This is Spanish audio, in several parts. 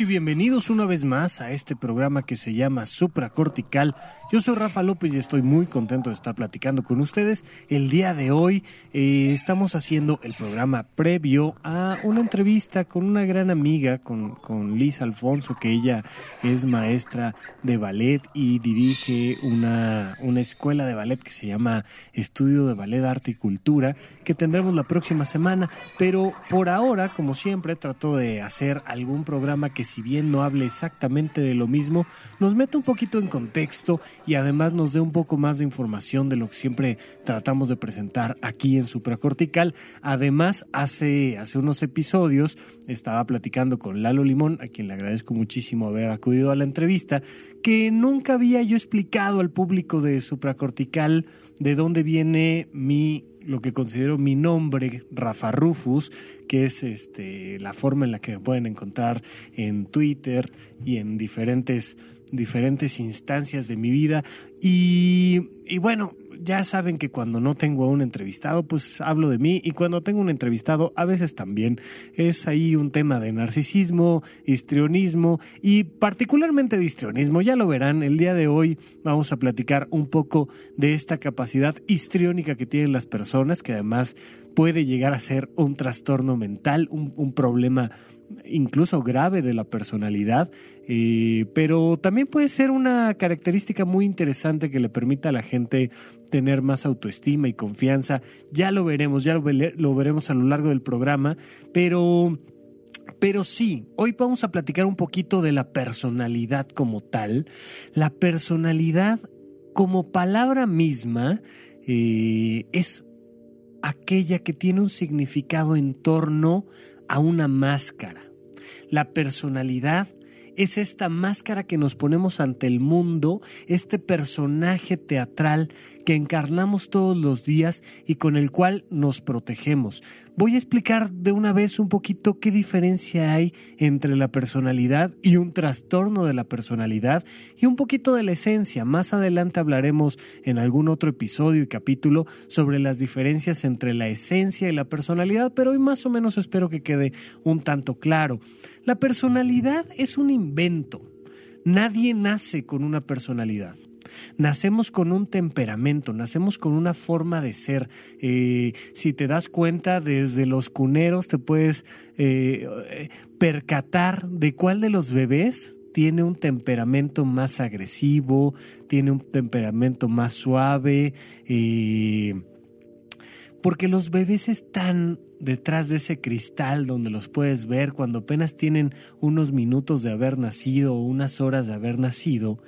y bienvenidos una vez más a este programa que se llama Supracortical. Yo soy Rafa López y estoy muy contento de estar platicando con ustedes. El día de hoy eh, estamos haciendo el programa previo a una entrevista con una gran amiga, con, con Liz Alfonso, que ella es maestra de ballet y dirige una, una escuela de ballet que se llama Estudio de Ballet, Arte y Cultura, que tendremos la próxima semana. Pero por ahora, como siempre, trato de hacer algún programa que si bien no hable exactamente de lo mismo, nos mete un poquito en contexto y además nos dé un poco más de información de lo que siempre tratamos de presentar aquí en Supracortical. Además, hace, hace unos episodios estaba platicando con Lalo Limón, a quien le agradezco muchísimo haber acudido a la entrevista, que nunca había yo explicado al público de Supracortical de dónde viene mi lo que considero mi nombre, Rafa Rufus, que es este, la forma en la que me pueden encontrar en Twitter y en diferentes, diferentes instancias de mi vida. Y, y bueno, ya saben que cuando no tengo a un entrevistado, pues hablo de mí y cuando tengo un entrevistado, a veces también es ahí un tema de narcisismo, histrionismo y particularmente de histrionismo. Ya lo verán, el día de hoy vamos a platicar un poco de esta capacidad histriónica que tienen las personas, que además puede llegar a ser un trastorno mental, un, problema incluso grave de la personalidad, eh, pero también puede ser una característica muy interesante que le permita a la gente tener más autoestima y confianza. Ya lo veremos, ya lo, veremos a lo largo del programa, pero... Pero sí, hoy vamos a platicar un poquito de la personalidad como tal. La personalidad como palabra misma eh, es aquella que tiene un significado en torno a una máscara. La personalidad es esta máscara que nos ponemos ante el mundo, este personaje teatral que encarnamos todos los días y con el cual nos protegemos. Voy a explicar de una vez un poquito qué diferencia hay entre la personalidad y un trastorno de la personalidad y un poquito de la esencia. Más adelante hablaremos en algún otro episodio y capítulo sobre las diferencias entre la esencia y la personalidad, pero hoy más o menos espero que quede un tanto claro. La personalidad es un invento. Nadie nace con una personalidad. Nacemos con un temperamento, nacemos con una forma de ser. Eh, si te das cuenta, desde los cuneros te puedes eh, percatar de cuál de los bebés tiene un temperamento más agresivo, tiene un temperamento más suave, eh, porque los bebés están detrás de ese cristal donde los puedes ver cuando apenas tienen unos minutos de haber nacido o unas horas de haber nacido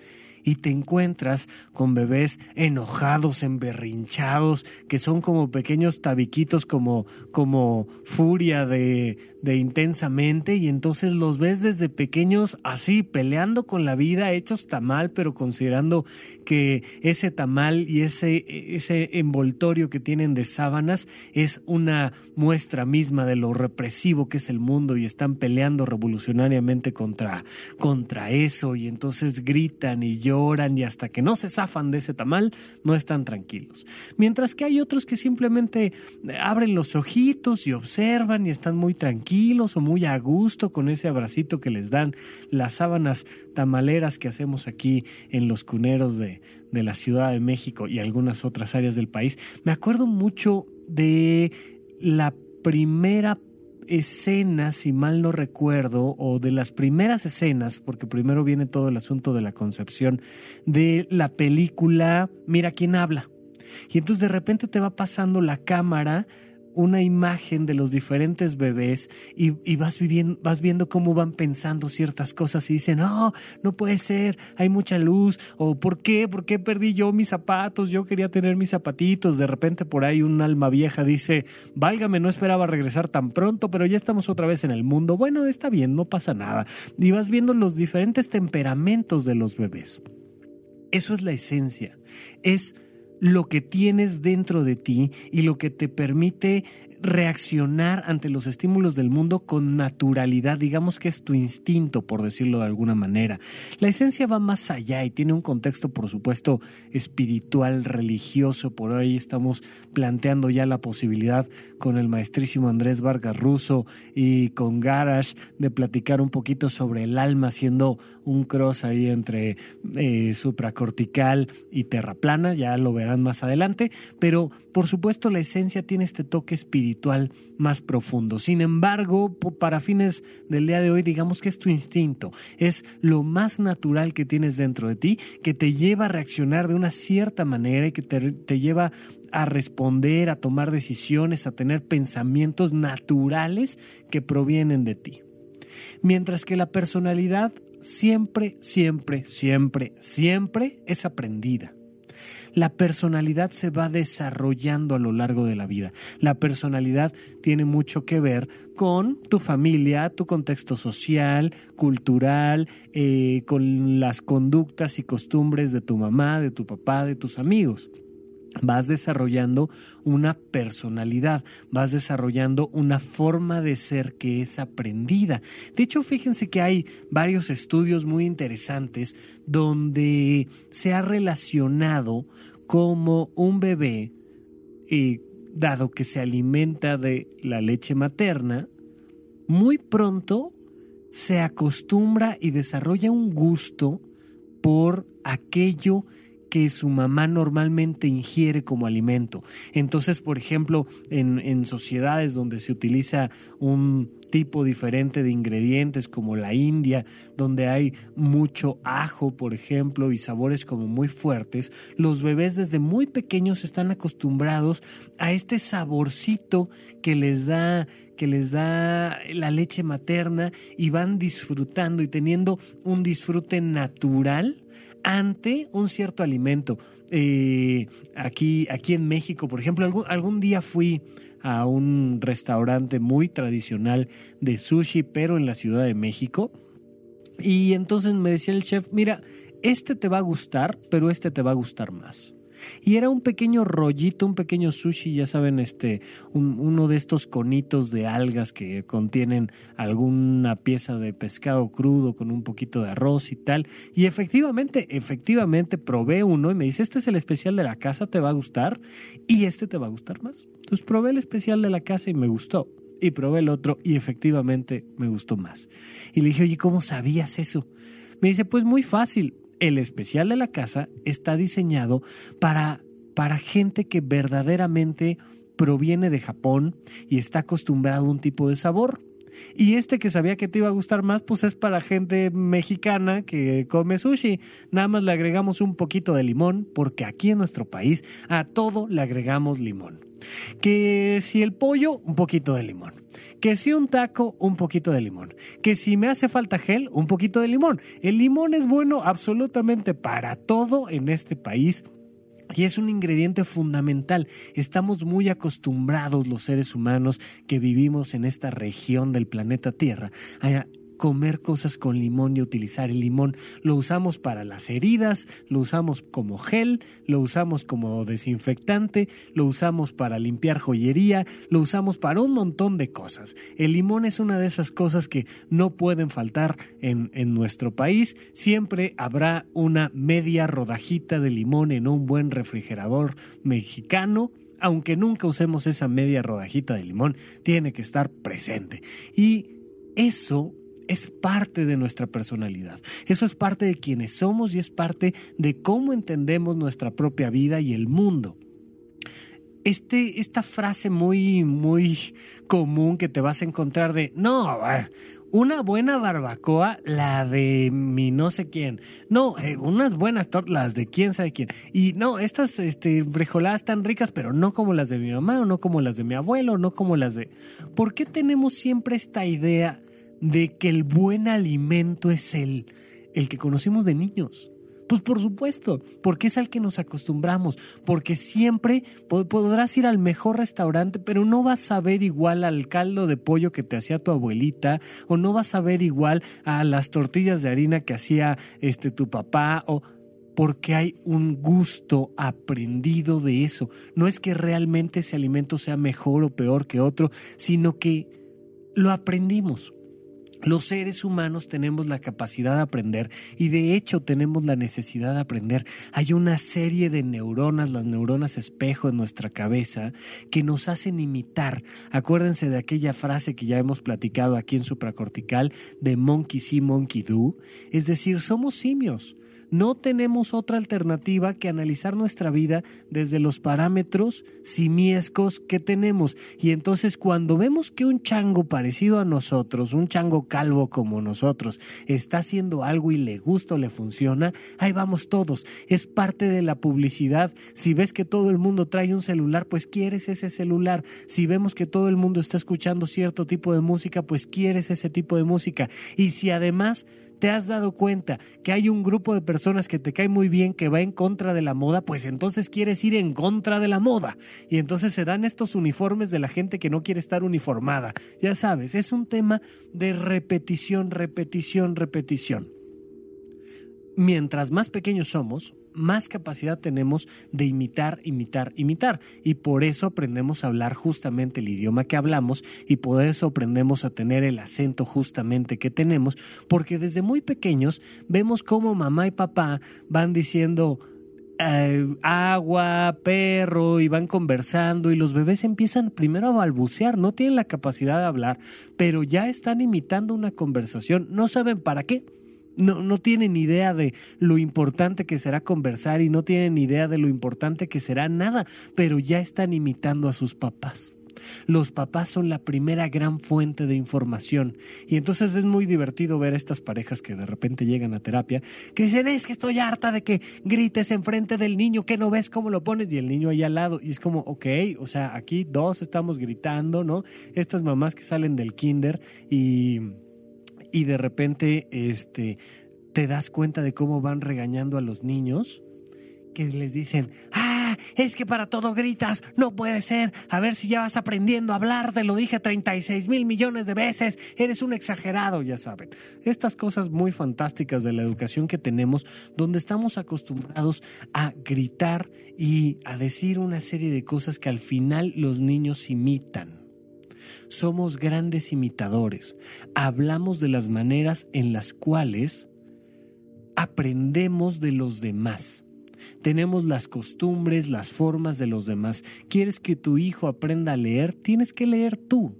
y te encuentras con bebés enojados, emberrinchados, que son como pequeños tabiquitos, como, como furia de, de intensamente, y entonces los ves desde pequeños así, peleando con la vida, hechos tamal, pero considerando que ese tamal y ese, ese envoltorio que tienen de sábanas es una muestra misma de lo represivo que es el mundo y están peleando revolucionariamente contra, contra eso, y entonces gritan y y hasta que no se zafan de ese tamal, no están tranquilos. Mientras que hay otros que simplemente abren los ojitos y observan y están muy tranquilos o muy a gusto con ese abracito que les dan las sábanas tamaleras que hacemos aquí en los cuneros de, de la Ciudad de México y algunas otras áreas del país. Me acuerdo mucho de la primera escena, si mal no recuerdo, o de las primeras escenas, porque primero viene todo el asunto de la concepción de la película Mira quién habla. Y entonces de repente te va pasando la cámara una imagen de los diferentes bebés y, vas, viviendo, vas viendo cómo van pensando ciertas cosas y dicen, no, no puede ser, hay mucha luz, o ¿por qué? ¿Por qué perdí yo mis zapatos? Yo quería tener mis zapatitos. De repente por ahí un alma vieja dice, válgame, no esperaba regresar tan pronto, pero ya estamos otra vez en el mundo. Bueno, está bien, no pasa nada. Y vas viendo los diferentes temperamentos de los bebés. Eso es la esencia. Es lo que tienes dentro de ti y lo que te permite reaccionar ante los estímulos del mundo con naturalidad, digamos que es tu instinto, por decirlo de alguna manera. La esencia va más allá y tiene un contexto, por supuesto, espiritual, religioso. Por ahí estamos planteando ya la posibilidad con el maestrísimo Andrés Vargas Russo y con Garash de platicar un poquito sobre el alma, haciendo un cross ahí entre eh, supracortical y terraplana, ya lo verán más adelante, pero por supuesto la esencia tiene este toque espiritual más profundo. Sin embargo, para fines del día de hoy, digamos que es tu instinto, es lo más natural que tienes dentro de ti, que te lleva a reaccionar de una cierta manera y que te, te lleva a responder, a tomar decisiones, a tener pensamientos naturales que provienen de ti. Mientras que la personalidad siempre, siempre, siempre, siempre es aprendida. La personalidad se va desarrollando a lo largo de la vida. La personalidad tiene mucho que ver con tu familia, tu contexto social, cultural, eh, con las conductas y costumbres de tu mamá, de tu papá, de tus amigos vas desarrollando una personalidad, vas desarrollando una forma de ser que es aprendida. De hecho, fíjense que hay varios estudios muy interesantes donde se ha relacionado como un bebé, eh, dado que se alimenta de la leche materna, muy pronto se acostumbra y desarrolla un gusto por aquello que su mamá normalmente ingiere como alimento. Entonces, por ejemplo, en, en sociedades donde se utiliza un tipo diferente de ingredientes como la India, donde hay mucho ajo, por ejemplo, y sabores como muy fuertes, los bebés desde muy pequeños están acostumbrados a este saborcito que les da que les da la leche materna y van disfrutando y teniendo un disfrute natural ante un cierto alimento. Eh, aquí, aquí en México, por ejemplo, algún, algún día fui a un restaurante muy tradicional de sushi, pero en la Ciudad de México. Y entonces me decía el chef, mira, este te va a gustar, pero este te va a gustar más. Y era un pequeño rollito, un pequeño sushi, ya saben, este, uno de estos conitos de algas que contienen alguna pieza de pescado crudo con un poquito de arroz y tal. Y efectivamente, efectivamente probé uno y me dice, este es el especial de la casa, te va a gustar y este te va a gustar más. Entonces probé el especial de la casa y me gustó. Y probé el otro y efectivamente me gustó más. Y le dije, oye, ¿cómo sabías eso? Me dice, pues muy fácil el especial de la casa está diseñado para, para gente que verdaderamente proviene de Japón y está acostumbrado a un tipo de sabor. Y este que sabía que te iba a gustar más, pues es para gente mexicana que come sushi. Nada más le agregamos un poquito de limón, porque aquí en nuestro país a todo le agregamos limón. Que si el pollo, un poquito de limón. Que si un taco, un poquito de limón. Que si me hace falta gel, un poquito de limón. El limón es bueno absolutamente para todo en este país. Y es un ingrediente fundamental. Estamos muy acostumbrados los seres humanos que vivimos en esta región del planeta Tierra comer cosas con limón y utilizar el limón. Lo usamos para las heridas, lo usamos como gel, lo usamos como desinfectante, lo usamos para limpiar joyería, lo usamos para un montón de cosas. El limón es una de esas cosas que no pueden faltar en, en nuestro país. Siempre habrá una media rodajita de limón en un buen refrigerador mexicano aunque nunca usemos esa media rodajita de limón, tiene que estar presente. Y eso es parte de nuestra personalidad. Eso es parte de quienes somos y es parte de cómo entendemos nuestra propia vida y el mundo. este, esta frase muy, muy común que te vas a encontrar de, no, una buena barbacoa, la de mi no sé quién. No, eh, unas buenas tortas de quién sabe quién. Y no, estas este, frijoladas están ricas, pero no como las de mi mamá, o no como las de mi abuelo, no como las de... ¿Por qué tenemos siempre esta idea de que el buen alimento es el, el que conocimos de niños? Pues por supuesto, porque es al que nos acostumbramos, porque siempre podrás ir al mejor restaurante, pero no vas a ver igual al caldo de pollo que te hacía tu abuelita, o no vas a ver igual a las tortillas de harina que hacía este tu papá, o porque hay un gusto aprendido de eso. No es que realmente ese alimento sea mejor o peor que otro, sino que lo aprendimos. Los seres humanos tenemos la capacidad de aprender y de hecho tenemos la necesidad de aprender. Hay una serie de neuronas, las neuronas espejo en nuestra cabeza, que nos hacen imitar. Acuérdense de aquella frase que ya hemos platicado aquí en supracortical de monkey see, monkey do. Es decir, somos simios. No tenemos otra alternativa que analizar nuestra vida desde los parámetros simiescos que tenemos. Y entonces cuando vemos que un chango parecido a nosotros, un chango calvo como nosotros, está haciendo algo y le gusta o le funciona, ahí vamos todos. Es parte de la publicidad. Si ves que todo el mundo trae un celular, pues quieres ese celular. Si vemos que todo el mundo está escuchando cierto tipo de música, pues quieres ese tipo de música. Y si además te has dado cuenta que hay un grupo de personas que te cae muy bien que va en contra de la moda, pues entonces quieres ir en contra de la moda. Y entonces se dan estos uniformes de la gente que no quiere estar uniformada. Ya sabes, es un tema de repetición, repetición, repetición. Mientras más pequeños somos, más capacidad tenemos de imitar, imitar, imitar. Y por eso aprendemos a hablar justamente el idioma que hablamos y por eso aprendemos a tener el acento justamente que tenemos, porque desde muy pequeños vemos cómo mamá y papá van diciendo... Eh, agua, perro, y van conversando y los bebés empiezan primero a balbucear, no tienen la capacidad de hablar, pero ya están imitando una conversación, no saben para qué, no, no tienen idea de lo importante que será conversar y no tienen idea de lo importante que será nada, pero ya están imitando a sus papás. Los papás son la primera gran fuente de información. Y entonces es muy divertido ver a estas parejas que de repente llegan a terapia, que dicen, es que estoy harta de que grites enfrente del niño, que no ves cómo lo pones, y el niño ahí al lado. Y es como, ok, o sea, aquí dos estamos gritando, ¿no? Estas mamás que salen del kinder y y de repente este, te das cuenta de cómo van regañando a los niños, que les dicen, ah, es que para todo gritas, no puede ser, a ver si ya vas aprendiendo a hablar, te lo dije 36 mil millones de veces, eres un exagerado, ya saben. Estas cosas muy fantásticas de la educación que tenemos, donde estamos acostumbrados a gritar y a decir una serie de cosas que al final los niños imitan. Somos grandes imitadores. Hablamos de las maneras en las cuales aprendemos de los demás. Tenemos las costumbres, las formas de los demás. ¿Quieres que tu hijo aprenda a leer? Tienes que leer tú.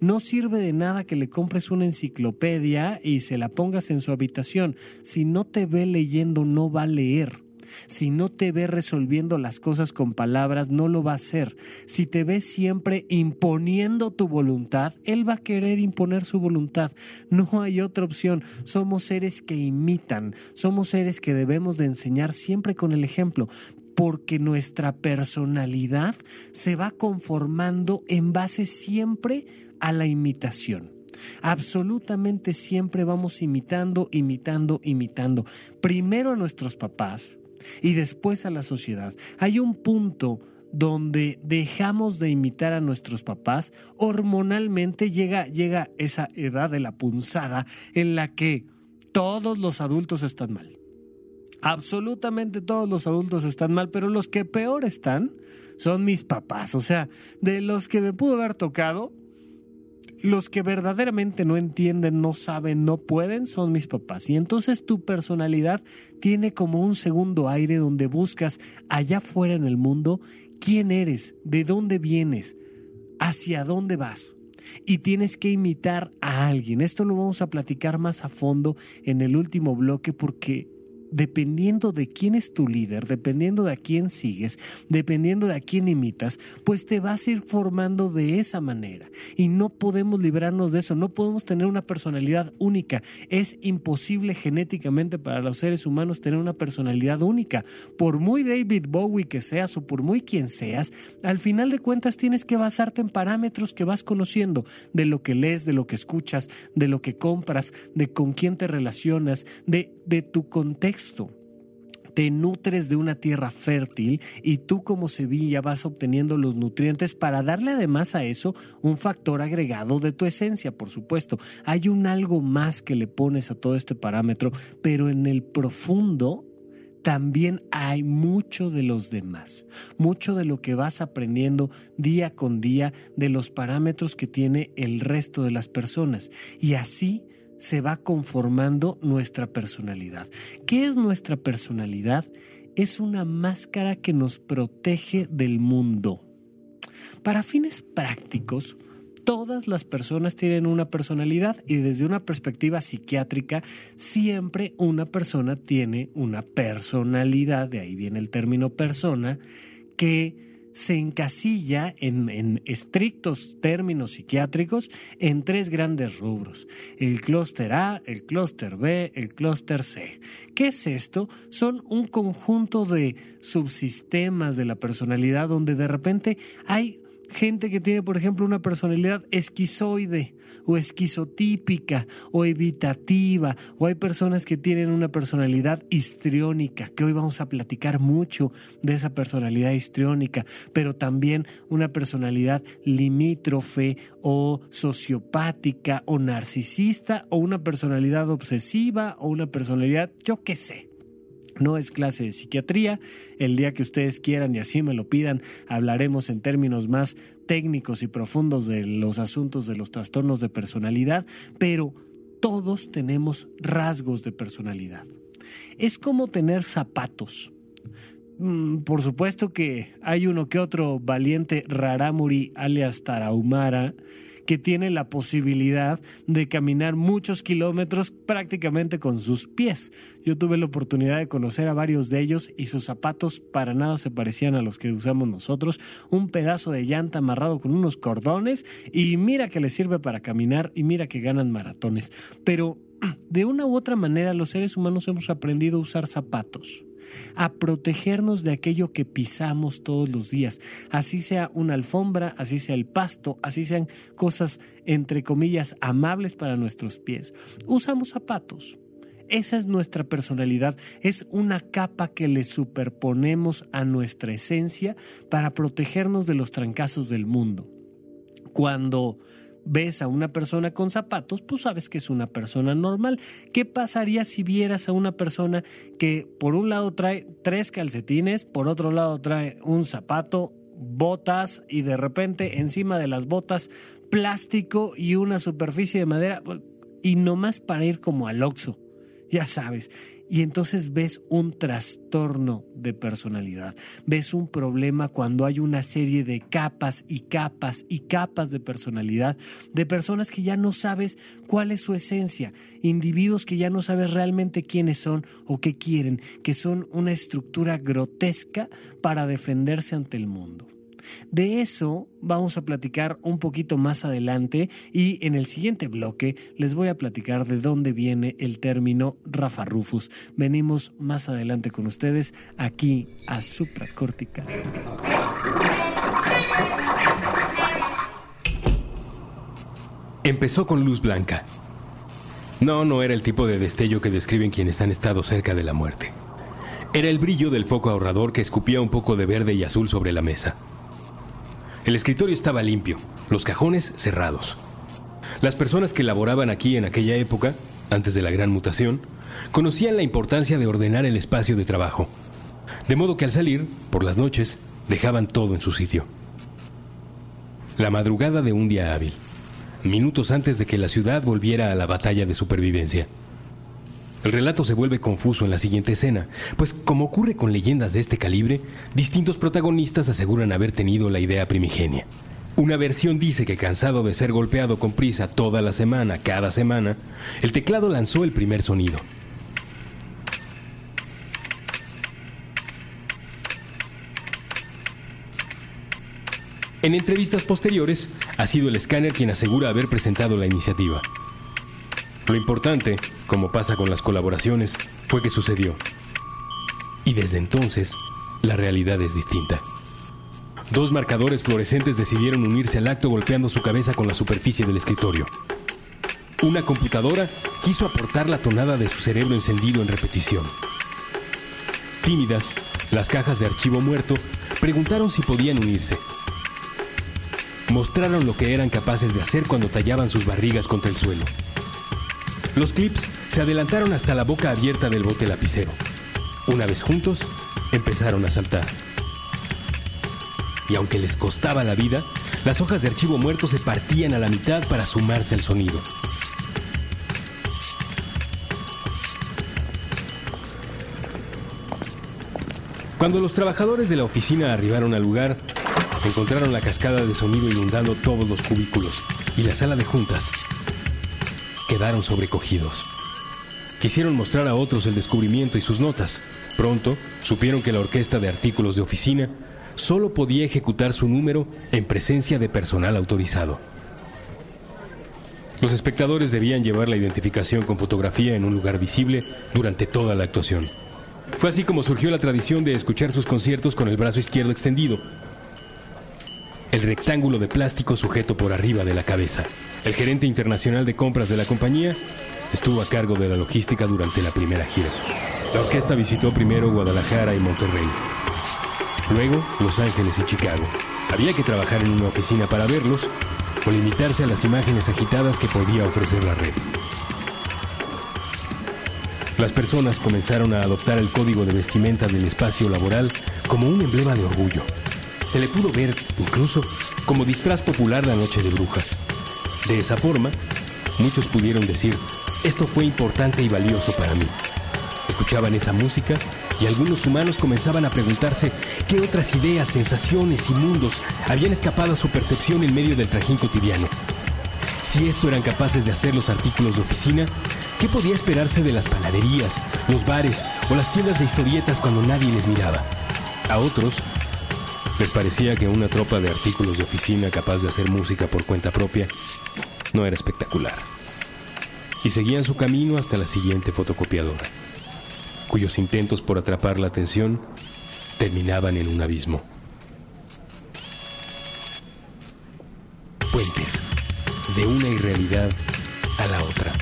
No sirve de nada que le compres una enciclopedia y se la pongas en su habitación. Si no te ve leyendo, no va a leer. Si no te ve resolviendo las cosas con palabras, no lo va a hacer. Si te ve siempre imponiendo tu voluntad, él va a querer imponer su voluntad. No hay otra opción. Somos seres que imitan. Somos seres que debemos de enseñar siempre con el ejemplo porque nuestra personalidad se va conformando en base siempre a la imitación. Absolutamente siempre vamos imitando, imitando, imitando. Primero a nuestros papás, y después a la sociedad. Hay un punto donde dejamos de imitar a nuestros papás, hormonalmente llega, llega esa edad de la punzada en la que todos los adultos están mal. Absolutamente todos los adultos están mal, pero los que peor están son mis papás. O sea, de los que me pudo haber tocado, los que verdaderamente no entienden, no saben, no pueden son mis papás. Y entonces tu personalidad tiene como un segundo aire donde buscas allá afuera en el mundo quién eres, de dónde vienes, hacia dónde vas. Y tienes que imitar a alguien. Esto lo vamos a platicar más a fondo en el último bloque porque dependiendo de quién es tu líder, dependiendo de a quién sigues, dependiendo de a quién imitas, pues te vas a ir formando de esa manera. Y no podemos librarnos de eso, no podemos tener una personalidad única. Es imposible genéticamente para los seres humanos tener una personalidad única. Por muy David Bowie que seas o por muy quien seas, al final de cuentas tienes que basarte en parámetros que vas conociendo, de lo que lees, de lo que escuchas, de lo que compras, de con quién te relacionas, de, de tu contexto te nutres de una tierra fértil y tú como Sevilla vas obteniendo los nutrientes para darle además a eso un factor agregado de tu esencia, por supuesto. Hay un algo más que le pones a todo este parámetro, pero en el profundo también hay mucho de los demás, mucho de lo que vas aprendiendo día con día de los parámetros que tiene el resto de las personas. Y así se va conformando nuestra personalidad. ¿Qué es nuestra personalidad? Es una máscara que nos protege del mundo. Para fines prácticos, todas las personas tienen una personalidad y desde una perspectiva psiquiátrica siempre una persona tiene una personalidad, de ahí viene el término persona, que se encasilla en, estrictos términos psiquiátricos en tres grandes rubros, el clúster A, el clúster B, el clúster C. ¿Qué es esto? Son un conjunto de subsistemas de la personalidad donde de repente hay gente que tiene, por ejemplo, una personalidad esquizoide o esquizotípica o evitativa, o hay personas que tienen una personalidad histriónica, que hoy vamos a platicar mucho de esa personalidad histriónica, pero también una personalidad limítrofe o sociopática o narcisista o una personalidad obsesiva o una personalidad, yo qué sé. No es clase de psiquiatría. El día que ustedes quieran y así me lo pidan, hablaremos en términos más técnicos y profundos de los asuntos de los trastornos de personalidad, pero todos tenemos rasgos de personalidad. Es como tener zapatos. Mm, por supuesto que hay uno que otro valiente raramuri alias tarahumara que tiene la posibilidad de caminar muchos kilómetros prácticamente con sus pies. Yo tuve la oportunidad de conocer a varios de ellos y sus zapatos para nada se parecían a los que usamos nosotros. Un pedazo de llanta amarrado con unos cordones y mira que les sirve para caminar y mira que ganan maratones. Pero de una u otra manera los seres humanos hemos aprendido a usar zapatos a protegernos de aquello que pisamos todos los días, así sea una alfombra, así sea el pasto, así sean cosas entre comillas amables para nuestros pies. Usamos zapatos. Esa es nuestra personalidad, es una capa que le superponemos a nuestra esencia para protegernos de los trancazos del mundo. Cuando ves a una persona con zapatos, pues sabes que es una persona normal. ¿Qué pasaría si vieras a una persona que por un lado trae tres calcetines, por otro lado trae un zapato, botas y de repente encima de las botas plástico y una superficie de madera y nomás para ir como al oxo? ya sabes. Y entonces ves un trastorno de personalidad, ves un problema cuando hay una serie de capas y capas y capas de personalidad, de personas que ya no sabes cuál es su esencia, individuos que ya no sabes realmente quiénes son o qué quieren, que son una estructura grotesca para defenderse ante el mundo. De eso vamos a platicar un poquito más adelante y en el siguiente bloque les voy a platicar de dónde viene el término Rafa Rufus. Venimos más adelante con ustedes aquí a Supracortical. Empezó con luz blanca. No, no era el tipo de destello que describen quienes han estado cerca de la muerte. Era el brillo del foco ahorrador que escupía un poco de verde y azul sobre la mesa. El escritorio estaba limpio, los cajones cerrados. Las personas que laboraban aquí en aquella época, antes de la gran mutación, conocían la importancia de ordenar el espacio de trabajo. De modo que al salir, por las noches, dejaban todo en su sitio. La madrugada de un día hábil, minutos antes de que la ciudad volviera a la batalla de supervivencia. El relato se vuelve confuso en la siguiente escena, pues como ocurre con leyendas de este calibre, distintos protagonistas aseguran haber tenido la idea primigenia. Una versión dice que cansado de ser golpeado con prisa toda la semana, cada semana, el teclado lanzó el primer sonido. En entrevistas posteriores, ha sido el escáner quien asegura haber presentado la iniciativa. Lo importante, como pasa con las colaboraciones, fue que sucedió. Y desde entonces, la realidad es distinta. Dos marcadores fluorescentes decidieron unirse al acto golpeando su cabeza con la superficie del escritorio. Una computadora quiso aportar la tonada de su cerebro encendido en repetición. Tímidas, las cajas de archivo muerto preguntaron si podían unirse. Mostraron lo que eran capaces de hacer cuando tallaban sus barrigas contra el suelo. Los clips se adelantaron hasta la boca abierta del bote lapicero. Una vez juntos, empezaron a saltar. Y aunque les costaba la vida, las hojas de archivo muerto se partían a la mitad para sumarse al sonido. Cuando los trabajadores de la oficina arribaron al lugar, encontraron la cascada de sonido inundando todos los cubículos y la sala de juntas quedaron sobrecogidos. Quisieron mostrar a otros el descubrimiento y sus notas. Pronto supieron que la orquesta de artículos de oficina solo podía ejecutar su número en presencia de personal autorizado. Los espectadores debían llevar la identificación con fotografía en un lugar visible durante toda la actuación. Fue así como surgió la tradición de escuchar sus conciertos con el brazo izquierdo extendido, el rectángulo de plástico sujeto por arriba de la cabeza. El gerente internacional de compras de la compañía estuvo a cargo de la logística durante la primera gira. La orquesta visitó primero Guadalajara y Monterrey, luego Los Ángeles y Chicago. Había que trabajar en una oficina para verlos o limitarse a las imágenes agitadas que podía ofrecer la red. Las personas comenzaron a adoptar el código de vestimenta del espacio laboral como un emblema de orgullo. Se le pudo ver, incluso, como disfraz popular la noche de brujas. De esa forma, muchos pudieron decir, esto fue importante y valioso para mí. Escuchaban esa música y algunos humanos comenzaban a preguntarse qué otras ideas, sensaciones y mundos habían escapado a su percepción en medio del trajín cotidiano. Si esto eran capaces de hacer los artículos de oficina, ¿qué podía esperarse de las panaderías, los bares o las tiendas de historietas cuando nadie les miraba? A otros les parecía que una tropa de artículos de oficina capaz de hacer música por cuenta propia no era espectacular. Y seguían su camino hasta la siguiente fotocopiadora, cuyos intentos por atrapar la atención terminaban en un abismo. Puentes, de una irrealidad a la otra.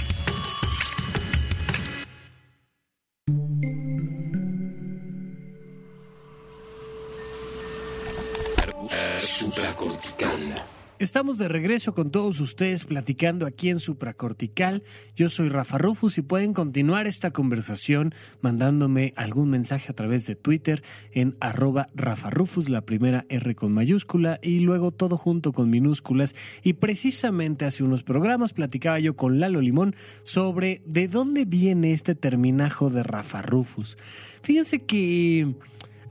Supracortical. Estamos de regreso con todos ustedes platicando aquí en Supracortical. Yo soy Rafa Rufus y pueden continuar esta conversación mandándome algún mensaje a través de Twitter en arroba Rafa Rufus, la primera R con mayúscula y luego todo junto con minúsculas. Y precisamente hace unos programas platicaba yo con Lalo Limón sobre de dónde viene este terminajo de Rafa Rufus. Fíjense que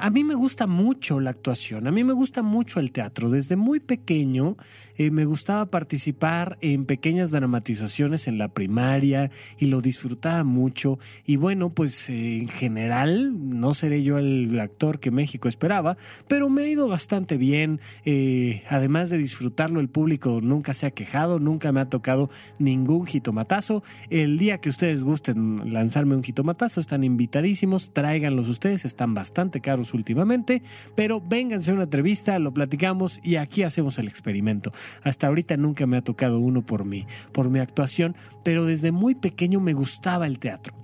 a mí me gusta mucho la actuación, a mí me gusta mucho el teatro. Desde muy pequeño eh, me gustaba participar en pequeñas dramatizaciones en la primaria y lo disfrutaba mucho. Y bueno, pues eh, en general no seré yo el actor que México esperaba, pero me ha ido bastante bien. Eh, además de disfrutarlo, el público nunca se ha quejado, nunca me ha tocado ningún jitomatazo. El día que ustedes gusten lanzarme un jitomatazo, están invitadísimos, tráiganlos ustedes, están bastante caros últimamente, pero vénganse a una entrevista, lo platicamos y aquí hacemos el experimento. Hasta ahorita nunca me ha tocado uno por mí, por mi actuación, pero desde muy pequeño me gustaba el teatro.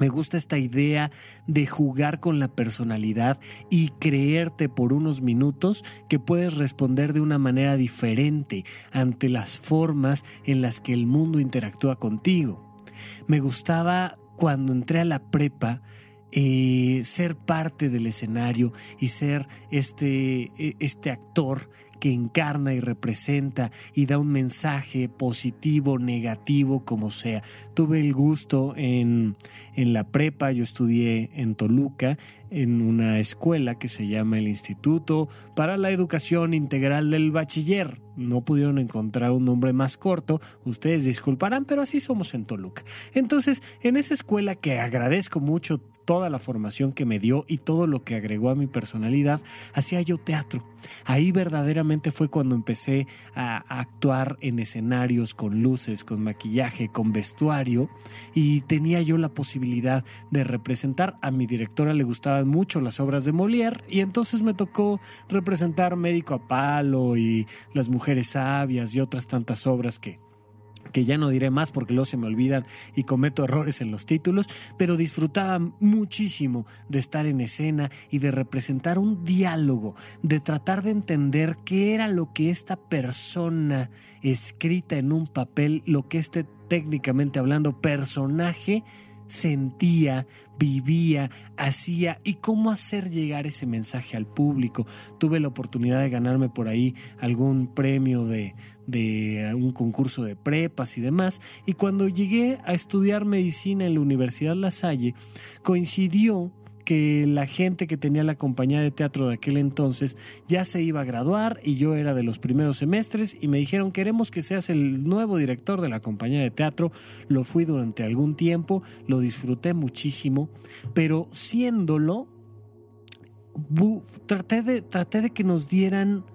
Me gusta esta idea de jugar con la personalidad y creerte por unos minutos que puedes responder de una manera diferente ante las formas en las que el mundo interactúa contigo. Me gustaba cuando entré a la prepa eh, ser parte del escenario y ser este, e, este actor que encarna y representa y da un mensaje positivo, negativo, como sea. Tuve el gusto en, en la prepa, yo estudié en Toluca, en una escuela que se llama el Instituto para la Educación Integral del Bachiller. No pudieron encontrar un nombre más corto, ustedes disculparán, pero así somos en Toluca. Entonces, en esa escuela que agradezco mucho toda la formación que me dio y todo lo que agregó a mi personalidad, hacía yo teatro. Ahí verdaderamente fue cuando empecé a actuar en escenarios con luces, con maquillaje, con vestuario y tenía yo la posibilidad de representar. A mi directora le gustaban mucho las obras de Molière y entonces me tocó representar Médico a Palo y Las Mujeres Sabias y otras tantas obras que que ya no diré más porque luego se me olvidan y cometo errores en los títulos, pero disfrutaba muchísimo de estar en escena y de representar un diálogo, de tratar de entender qué era lo que esta persona escrita en un papel, lo que este técnicamente hablando personaje sentía, vivía, hacía y cómo hacer llegar ese mensaje al público. Tuve la oportunidad de ganarme por ahí algún premio de, de un concurso de prepas y demás. Y cuando llegué a estudiar medicina en la Universidad La Salle, coincidió que la gente que tenía la compañía de teatro de aquel entonces ya se iba a graduar y yo era de los primeros semestres y me dijeron queremos que seas el nuevo director de la compañía de teatro. Lo fui durante algún tiempo, lo disfruté muchísimo, pero siéndolo, traté de, traté de que nos dieran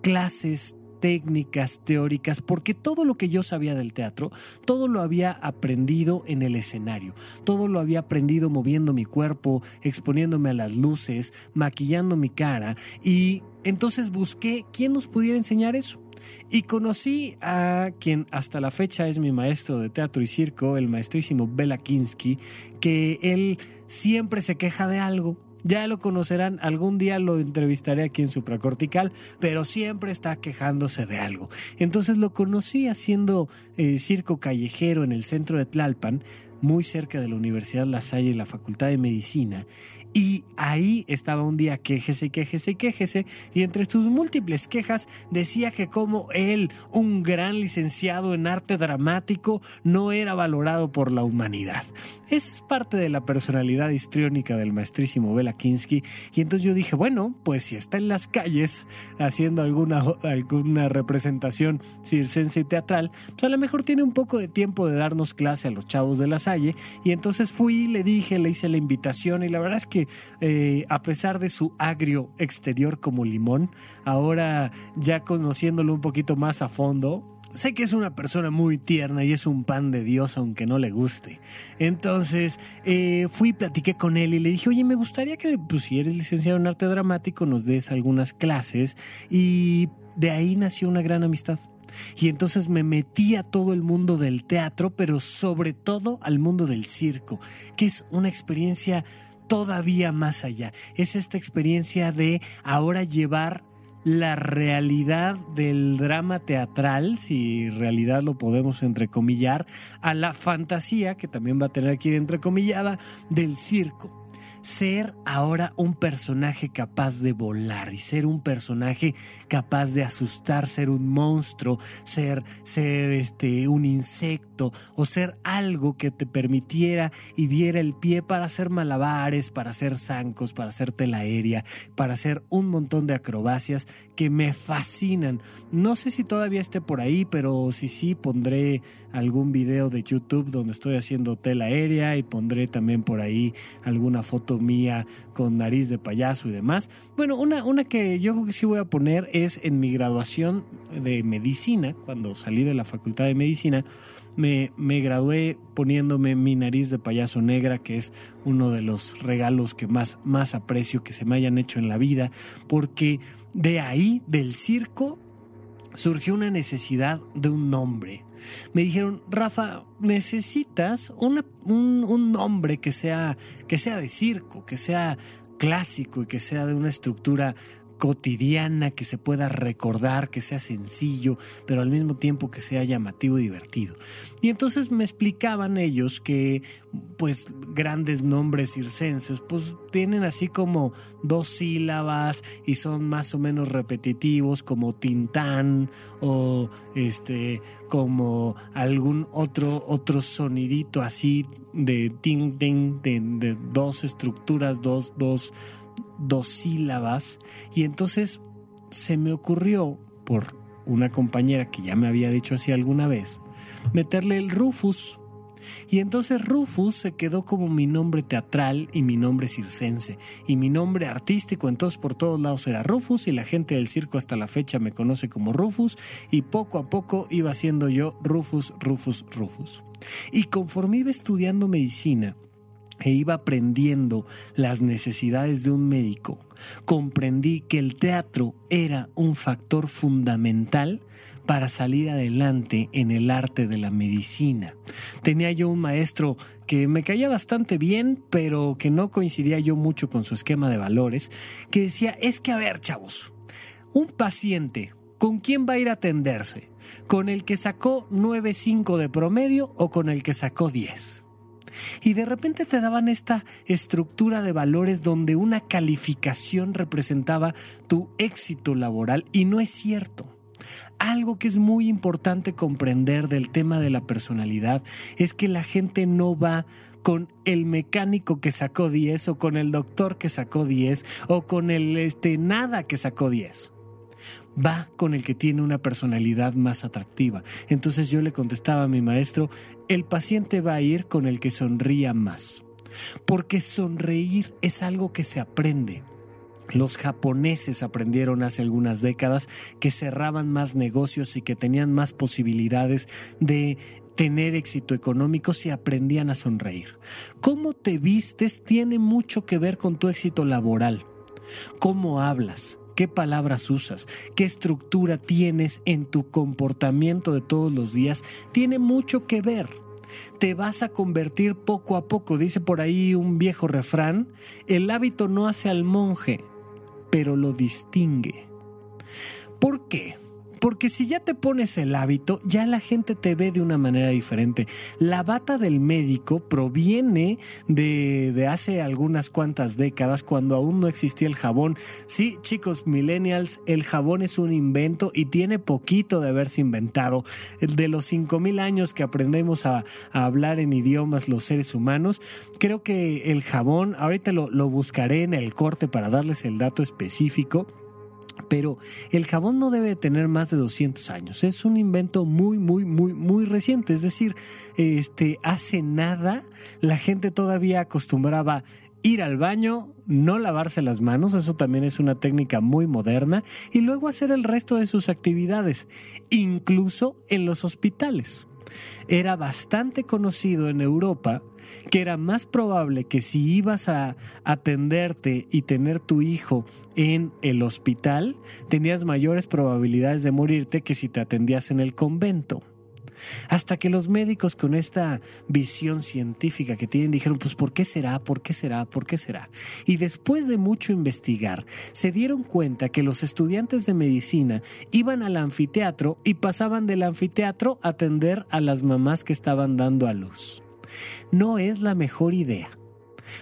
clases técnicas teóricas, porque todo lo que yo sabía del teatro, todo lo había aprendido en el escenario, todo lo había aprendido moviendo mi cuerpo, exponiéndome a las luces, maquillando mi cara y entonces busqué quién nos pudiera enseñar eso. Y conocí a quien hasta la fecha es mi maestro de teatro y circo, el maestrísimo Bela Kinsky, que él siempre se queja de algo ya lo conocerán, algún día lo entrevistaré aquí en Supracortical, pero siempre está quejándose de algo. Entonces lo conocí haciendo eh, circo callejero en el centro de Tlalpan, muy cerca de la Universidad La Salle y la Facultad de Medicina, y ahí estaba un día quejese, quejese, quejese, y entre sus múltiples quejas decía que como él, un gran licenciado en arte dramático, no era valorado por la humanidad. Es parte de la personalidad histriónica del maestrísimo Bela Kinsky, y entonces yo dije, bueno, pues si está en las calles haciendo alguna, alguna representación circense y teatral, pues a lo mejor tiene un poco de tiempo de darnos clase a los chavos de la Salle, y entonces fui, le dije, le hice la invitación, y la verdad es que eh, a pesar de su agrio exterior como limón, ahora ya conociéndolo un poquito más a fondo, sé que es una persona muy tierna y es un pan de Dios aunque no le guste. Entonces eh, fui, platiqué con él y le dije, oye, me gustaría que, pues, si eres licenciado en arte dramático, nos des algunas clases y de ahí nació una gran amistad. Y entonces me metí a todo el mundo del teatro, pero sobre todo al mundo del circo, que es una experiencia todavía más allá. Es esta experiencia de ahora llevar la realidad del drama teatral, si realidad lo podemos entrecomillar, a la fantasía, que también va a tener que ir entrecomillada, del circo ser ahora un personaje capaz de volar y ser un personaje capaz de asustar, ser un monstruo, ser, ser este, un insecto o ser algo que te permitiera y diera el pie para hacer malabares, para hacer zancos, para hacer tela aérea, para hacer un montón de acrobacias que me fascinan. No sé si todavía esté por ahí, pero si sí pondré algún video de YouTube donde estoy haciendo tela aérea y pondré también por ahí alguna foto mía con nariz de payaso y demás. Bueno, una, una que yo creo que sí voy a poner es en mi graduación de medicina, cuando salí de la facultad de medicina, me, me gradué poniéndome mi nariz de payaso negra, que es uno de los regalos que más, más aprecio que se me hayan hecho en la vida, porque de ahí, del circo, surgió una necesidad de un nombre. Me dijeron, Rafa, necesitas un, un, nombre que sea, que sea de circo, que sea clásico y que sea de una estructura cotidiana, que se pueda recordar, que sea sencillo, pero al mismo tiempo que sea llamativo y divertido. Y entonces me explicaban ellos que pues grandes nombres circenses pues tienen así como dos sílabas y son más o menos repetitivos como Tintán o este como algún otro otro sonidito así de ting ting de, de dos estructuras, dos dos dos sílabas y entonces se me ocurrió por una compañera que ya me había dicho así alguna vez meterle el Rufus Y entonces Rufus se quedó como mi nombre teatral y mi nombre circense. Y mi nombre artístico entonces por todos lados era Rufus y la gente del circo hasta la fecha me conoce como Rufus y poco a poco iba siendo yo Rufus, Rufus, Rufus. Y conforme iba estudiando medicina, e iba aprendiendo las necesidades de un médico, comprendí que el teatro era un factor fundamental para salir adelante en el arte de la medicina. Tenía yo un maestro que me caía bastante bien, pero que no coincidía yo mucho con su esquema de valores, que decía, es que a ver, chavos, un paciente, ¿con quién va a ir a atenderse? ¿Con el que sacó 9.5 de promedio o con el que sacó 10? Y de repente te daban esta estructura de valores donde una calificación representaba tu éxito laboral y no es cierto. Algo que es muy importante comprender del tema de la personalidad es que la gente no va con el mecánico que sacó 10 o con el doctor que sacó 10 o con el este nada que sacó 10 va con el que tiene una personalidad más atractiva. Entonces yo le contestaba a mi maestro, el paciente va a ir con el que sonría más. Porque sonreír es algo que se aprende. Los japoneses aprendieron hace algunas décadas que cerraban más negocios y que tenían más posibilidades de tener éxito económico si aprendían a sonreír. Cómo te vistes tiene mucho que ver con tu éxito laboral. Cómo hablas, qué palabras usas, qué estructura tienes en tu comportamiento de todos los días, tiene mucho que ver. Te vas a convertir poco a poco, dice por ahí un viejo refrán, el hábito no hace al monje, pero lo distingue. ¿Por qué? Porque si ya te pones el hábito, ya la gente te ve de una manera diferente. La bata del médico proviene de, hace algunas cuantas décadas, cuando aún no existía el jabón. Sí, chicos, millennials, el jabón es un invento y tiene poquito de haberse inventado. De los 5.000 años que aprendemos a, hablar en idiomas los seres humanos, creo que el jabón, ahorita lo, lo buscaré en el corte para darles el dato específico pero el jabón no debe tener más de 200 años. Es un invento muy, muy, muy, muy reciente. Es decir, este, hace nada la gente todavía acostumbraba ir al baño, no lavarse las manos, eso también es una técnica muy moderna, y luego hacer el resto de sus actividades, incluso en los hospitales. Era bastante conocido en Europa que era más probable que si ibas a atenderte y tener tu hijo en el hospital, tenías mayores probabilidades de morirte que si te atendías en el convento. Hasta que los médicos con esta visión científica que tienen dijeron, pues ¿por qué será? ¿Por qué será? ¿Por qué será? Y después de mucho investigar, se dieron cuenta que los estudiantes de medicina iban al anfiteatro y pasaban del anfiteatro a atender a las mamás que estaban dando a luz no es la mejor idea.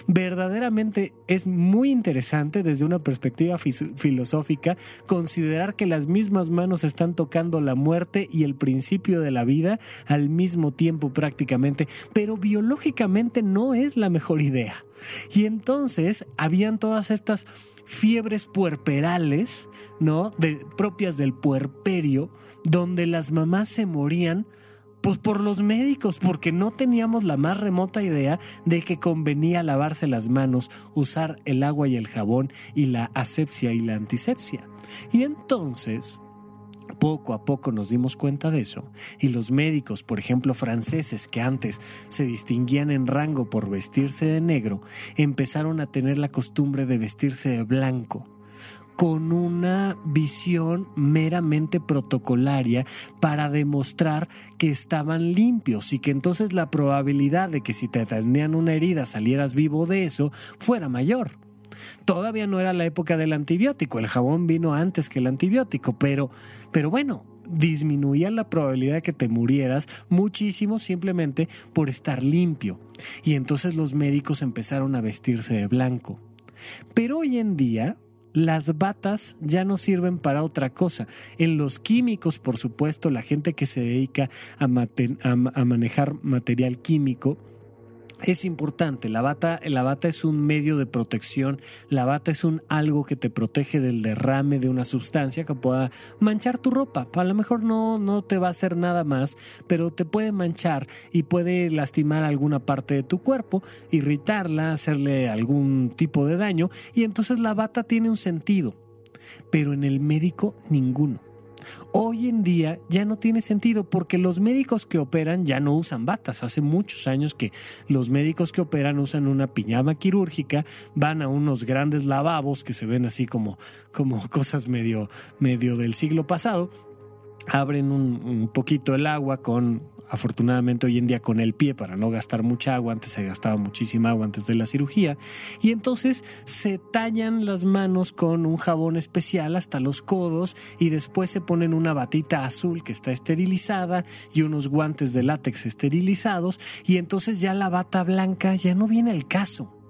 Verdaderamente es muy interesante desde una perspectiva filosófica considerar que las mismas manos están tocando la muerte y el principio de la vida al mismo tiempo prácticamente, pero biológicamente no es la mejor idea. Y entonces habían todas estas fiebres puerperales, ¿no? propias del puerperio, donde las mamás se morían pues por los médicos, porque no teníamos la más remota idea de que convenía lavarse las manos, usar el agua y el jabón y la asepsia y la antisepsia. Y entonces, poco a poco nos dimos cuenta de eso y los médicos, por ejemplo franceses que antes se distinguían en rango por vestirse de negro, empezaron a tener la costumbre de vestirse de blanco con una visión meramente protocolaria para demostrar que estaban limpios y que entonces la probabilidad de que si te atendían una herida salieras vivo de eso fuera mayor. Todavía no era la época del antibiótico, el jabón vino antes que el antibiótico, pero, pero bueno, disminuía la probabilidad de que te murieras muchísimo simplemente por estar limpio. Y entonces los médicos empezaron a vestirse de blanco. Pero hoy en día, las batas ya no sirven para otra cosa. En los químicos, por supuesto, la gente que se dedica a, manejar material químico, es importante. La bata, la bata es un medio de protección. La bata es un algo que te protege del derrame de una sustancia que pueda manchar tu ropa. A lo mejor no, no te va a hacer nada más, pero te puede manchar y puede lastimar alguna parte de tu cuerpo, irritarla, hacerle algún tipo de daño. Y entonces la bata tiene un sentido, pero en el médico ninguno. Hoy en día ya no tiene sentido porque los médicos que operan ya no usan batas. Hace muchos años que los médicos que operan usan una piñama quirúrgica, van a unos grandes lavabos que se ven así como, como cosas medio, medio del siglo pasado abren un, un, poquito el agua con afortunadamente hoy en día con el pie para no gastar mucha agua, antes se gastaba muchísima agua antes de la cirugía, y entonces se tallan las manos con un jabón especial hasta los codos y después se ponen una batita azul que está esterilizada y unos guantes de látex esterilizados y entonces ya la bata blanca ya no viene al caso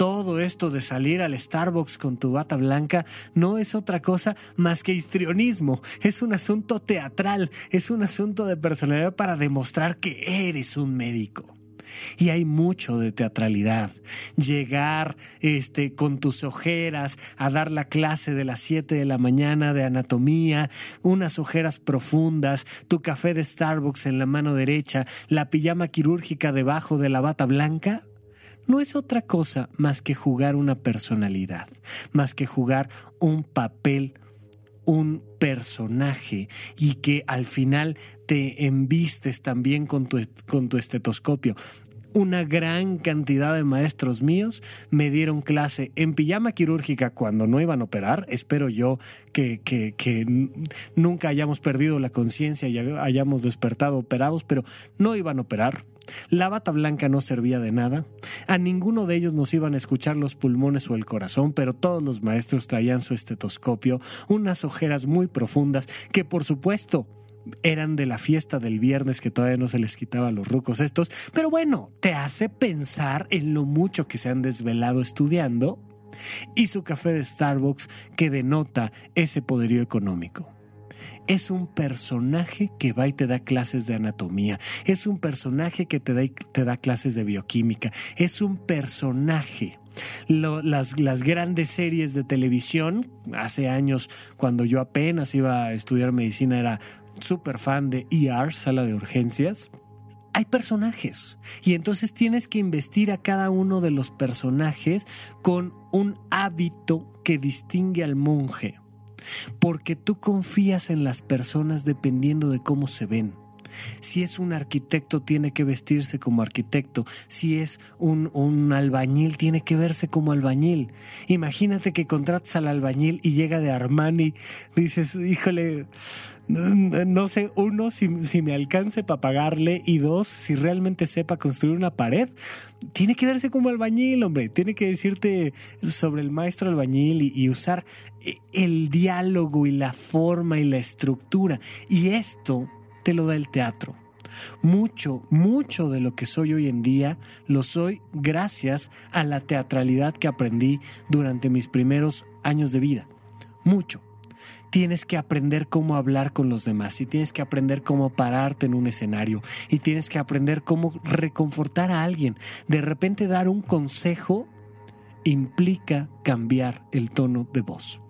todo esto de salir al Starbucks con tu bata blanca no es otra cosa más que histrionismo. Es un asunto teatral, es un asunto de personalidad para demostrar que eres un médico. Y hay mucho de teatralidad. Llegar este, con tus ojeras a dar la clase de las 7 de la mañana de anatomía, unas ojeras profundas, tu café de Starbucks en la mano derecha, la pijama quirúrgica debajo de la bata blanca no es otra cosa más que jugar una personalidad, más que jugar un papel, un personaje y que al final te embistes también con tu, con tu estetoscopio una gran cantidad de maestros míos me dieron clase en pijama quirúrgica cuando no iban a operar. Espero yo que, que, que nunca hayamos perdido la conciencia y hayamos despertado operados, pero no iban a operar. La bata blanca no servía de nada. A ninguno de ellos nos iban a escuchar los pulmones o el corazón, pero todos los maestros traían su estetoscopio, unas ojeras muy profundas que por supuesto eran de la fiesta del viernes que todavía no se les quitaba los rucos estos, pero bueno, te hace pensar en lo mucho que se han desvelado estudiando y su café de Starbucks que denota ese poderío económico es un personaje que va y te da clases de anatomía, es un personaje que te da, te da clases de bioquímica, es un personaje. las, las, grandes series de televisión, hace años cuando yo apenas iba a estudiar medicina era súper fan de ER, sala de urgencias. Hay personajes y entonces tienes que investir a cada uno de los personajes con un hábito que distingue al monje porque tú confías en las personas dependiendo de cómo se ven. Si es un arquitecto, tiene que vestirse como arquitecto. Si es un, un, albañil, tiene que verse como albañil. Imagínate que contratas al albañil y llega de Armani. Dices, híjole, no sé, uno, si, me alcance para pagarle y dos, si realmente sepa construir una pared, tiene que verse como albañil, hombre, tiene que decirte sobre el maestro albañil y, y usar eh, el diálogo y la forma y la estructura. Y esto te lo da el teatro. Mucho, mucho de lo que soy hoy en día lo soy gracias a la teatralidad que aprendí durante mis primeros años de vida. Mucho tienes que aprender cómo hablar con los demás y tienes que aprender cómo pararte en un escenario y tienes que aprender cómo reconfortar a alguien. De repente dar un consejo implica cambiar el tono de voz.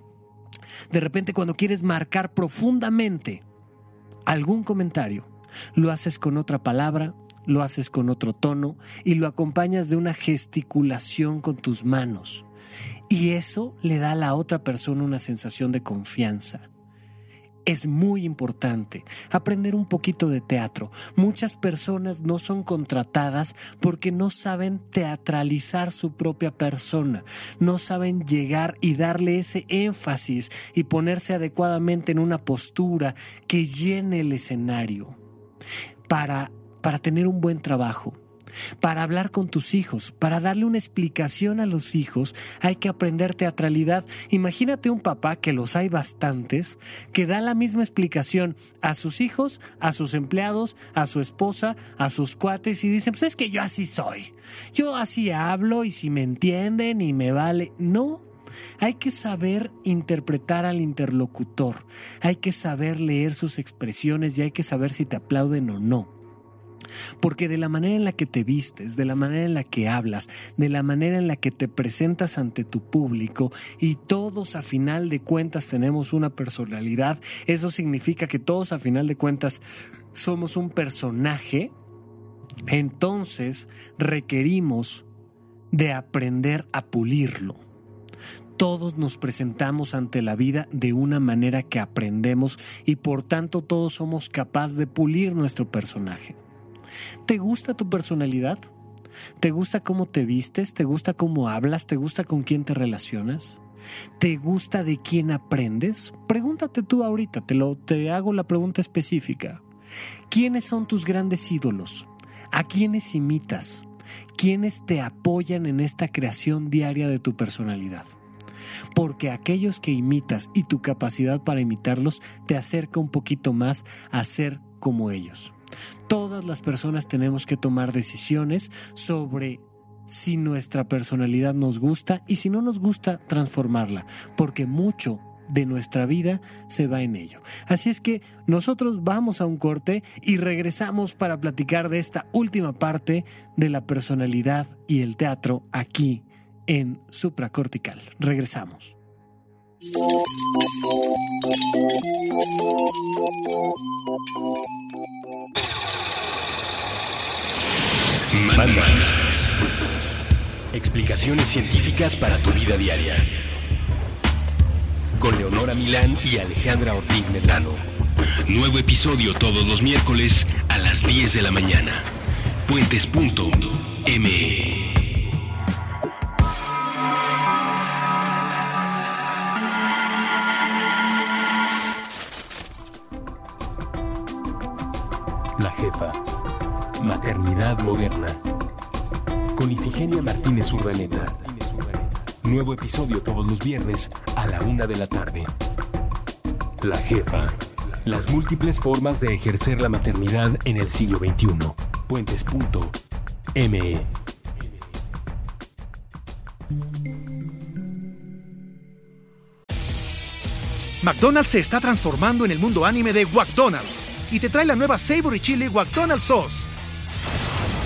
De repente cuando quieres marcar profundamente algún comentario, lo haces con otra palabra, lo haces con otro tono y lo acompañas de una gesticulación con tus manos. Y eso le da a la otra persona una sensación de confianza. Es muy importante aprender un poquito de teatro. Muchas personas no son contratadas porque no saben teatralizar su propia persona, no saben llegar y darle ese énfasis y ponerse adecuadamente en una postura que llene el escenario para, para tener un buen trabajo para hablar con tus hijos, para darle una explicación a los hijos, hay que aprender teatralidad. Imagínate un papá, que los hay bastantes, que da la misma explicación a sus hijos, a sus empleados, a su esposa, a sus cuates y dicen, pues es que yo así soy. Yo así hablo y si me entienden y me vale. No, hay que saber interpretar al interlocutor, hay que saber leer sus expresiones y hay que saber si te aplauden o no. Porque de la manera en la que te vistes, de la manera en la que hablas, de la manera en la que te presentas ante tu público y todos a final de cuentas tenemos una personalidad, eso significa que todos a final de cuentas somos un personaje, entonces requerimos de aprender a pulirlo. Todos nos presentamos ante la vida de una manera que aprendemos y por tanto todos somos capaces de pulir nuestro personaje. ¿Te gusta tu personalidad? ¿Te gusta cómo te vistes? ¿Te gusta cómo hablas? ¿Te gusta con quién te relacionas? ¿Te gusta de quién aprendes? Pregúntate tú ahorita, te, lo, te hago la pregunta específica. ¿Quiénes son tus grandes ídolos? ¿A quiénes imitas? ¿Quiénes te apoyan en esta creación diaria de tu personalidad? Porque aquellos que imitas y tu capacidad para imitarlos te acerca un poquito más a ser como ellos. Todas las personas tenemos que tomar decisiones sobre si nuestra personalidad nos gusta y si no nos gusta transformarla, porque mucho de nuestra vida se va en ello. Así es que nosotros vamos a un corte y regresamos para platicar de esta última parte de la personalidad y el teatro aquí en supracortical. Regresamos. Explicaciones científicas para tu vida diaria. Con Leonora Milán y Alejandra Ortiz Medrano. Nuevo episodio todos los miércoles a las 10 de la mañana. Puentes.me. Martínez Urdaneta. Nuevo episodio todos los viernes a la una de la tarde. La jefa. Las múltiples formas de ejercer la maternidad en el siglo XXI. Puentes.me. McDonald's se está transformando en el mundo anime de McDonald's y te trae la nueva Savory Chili McDonald's Sauce.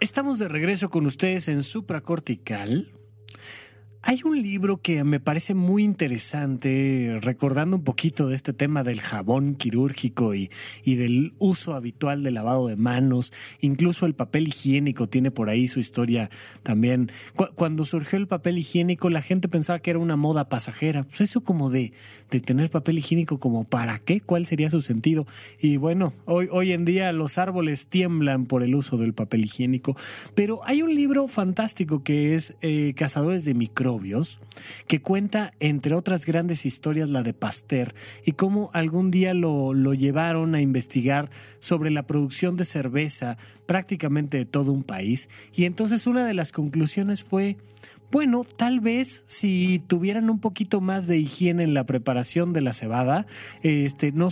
Estamos de regreso con ustedes en Supracortical. Hay un libro que me parece muy interesante, recordando un poquito de este tema del jabón quirúrgico y, del uso habitual del lavado de manos. Incluso el papel higiénico tiene por ahí su historia también. cuando surgió el papel higiénico, la gente pensaba que era una moda pasajera. Pues eso como de, de tener papel higiénico, como para qué, cuál sería su sentido. Y bueno, hoy, hoy en día los árboles tiemblan por el uso del papel higiénico. Pero hay un libro fantástico que es eh, Cazadores de Que cuenta, entre otras grandes historias, la de Pasteur y cómo algún día lo, lo llevaron a investigar sobre la producción de cerveza prácticamente de todo un país. Y entonces una de las conclusiones fue, bueno, tal vez si tuvieran un poquito más de higiene en la preparación de la cebada, este, no,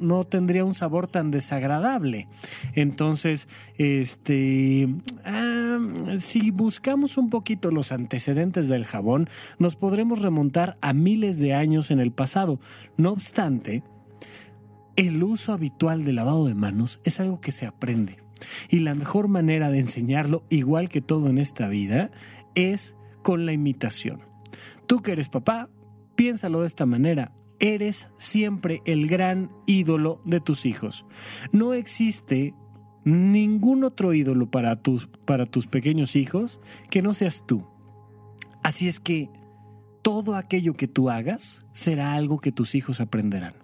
no, tendría un sabor tan desagradable. Entonces, este, si buscamos un poquito los antecedentes del jabón, nos podremos remontar a miles de años en el pasado. No obstante, el uso habitual del lavado de manos es algo que se aprende. Y la mejor manera de enseñarlo, igual que todo en esta vida, es con la imitación. Tú que eres papá, piénsalo de esta manera. Eres siempre el gran ídolo de tus hijos. No existe ningún otro ídolo para tus, para tus pequeños hijos que no seas tú. Así es que todo aquello que tú hagas será algo que tus hijos aprenderán.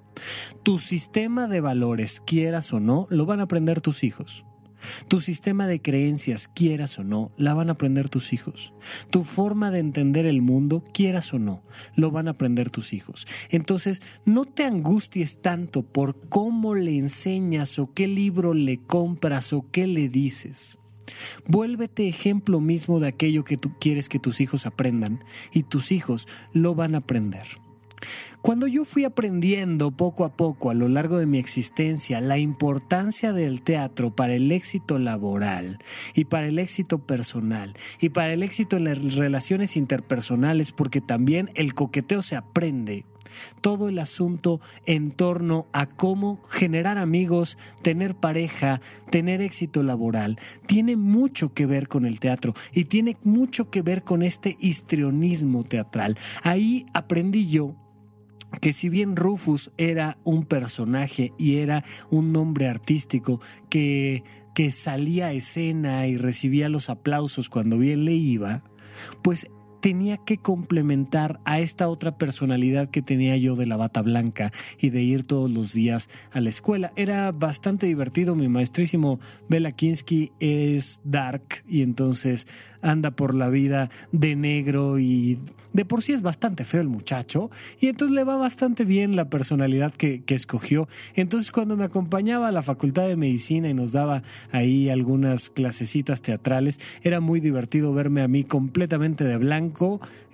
Tu sistema de valores, quieras o no, lo van a aprender tus hijos. Tu sistema de creencias, quieras o no, la van a aprender tus hijos. Tu forma de entender el mundo, quieras o no, lo van a aprender tus hijos. Entonces, no te angusties tanto por cómo le enseñas o qué libro le compras o qué le dices. Vuélvete ejemplo mismo de aquello que tú quieres que tus hijos aprendan y tus hijos lo van a aprender. Cuando yo fui aprendiendo poco a poco a lo largo de mi existencia la importancia del teatro para el éxito laboral y para el éxito personal y para el éxito en las relaciones interpersonales, porque también el coqueteo se aprende, todo el asunto en torno a cómo generar amigos, tener pareja, tener éxito laboral, tiene mucho que ver con el teatro y tiene mucho que ver con este histrionismo teatral. Ahí aprendí yo que si bien Rufus era un personaje y era un nombre artístico que, que salía a escena y recibía los aplausos cuando bien le iba, pues tenía que complementar a esta otra personalidad que tenía yo de la bata blanca y de ir todos los días a la escuela. Era bastante divertido, mi maestrísimo Bela Kinsky es dark y entonces anda por la vida de negro y de por sí es bastante feo el muchacho y entonces le va bastante bien la personalidad que, que escogió. Entonces cuando me acompañaba a la Facultad de Medicina y nos daba ahí algunas clasecitas teatrales, era muy divertido verme a mí completamente de blanco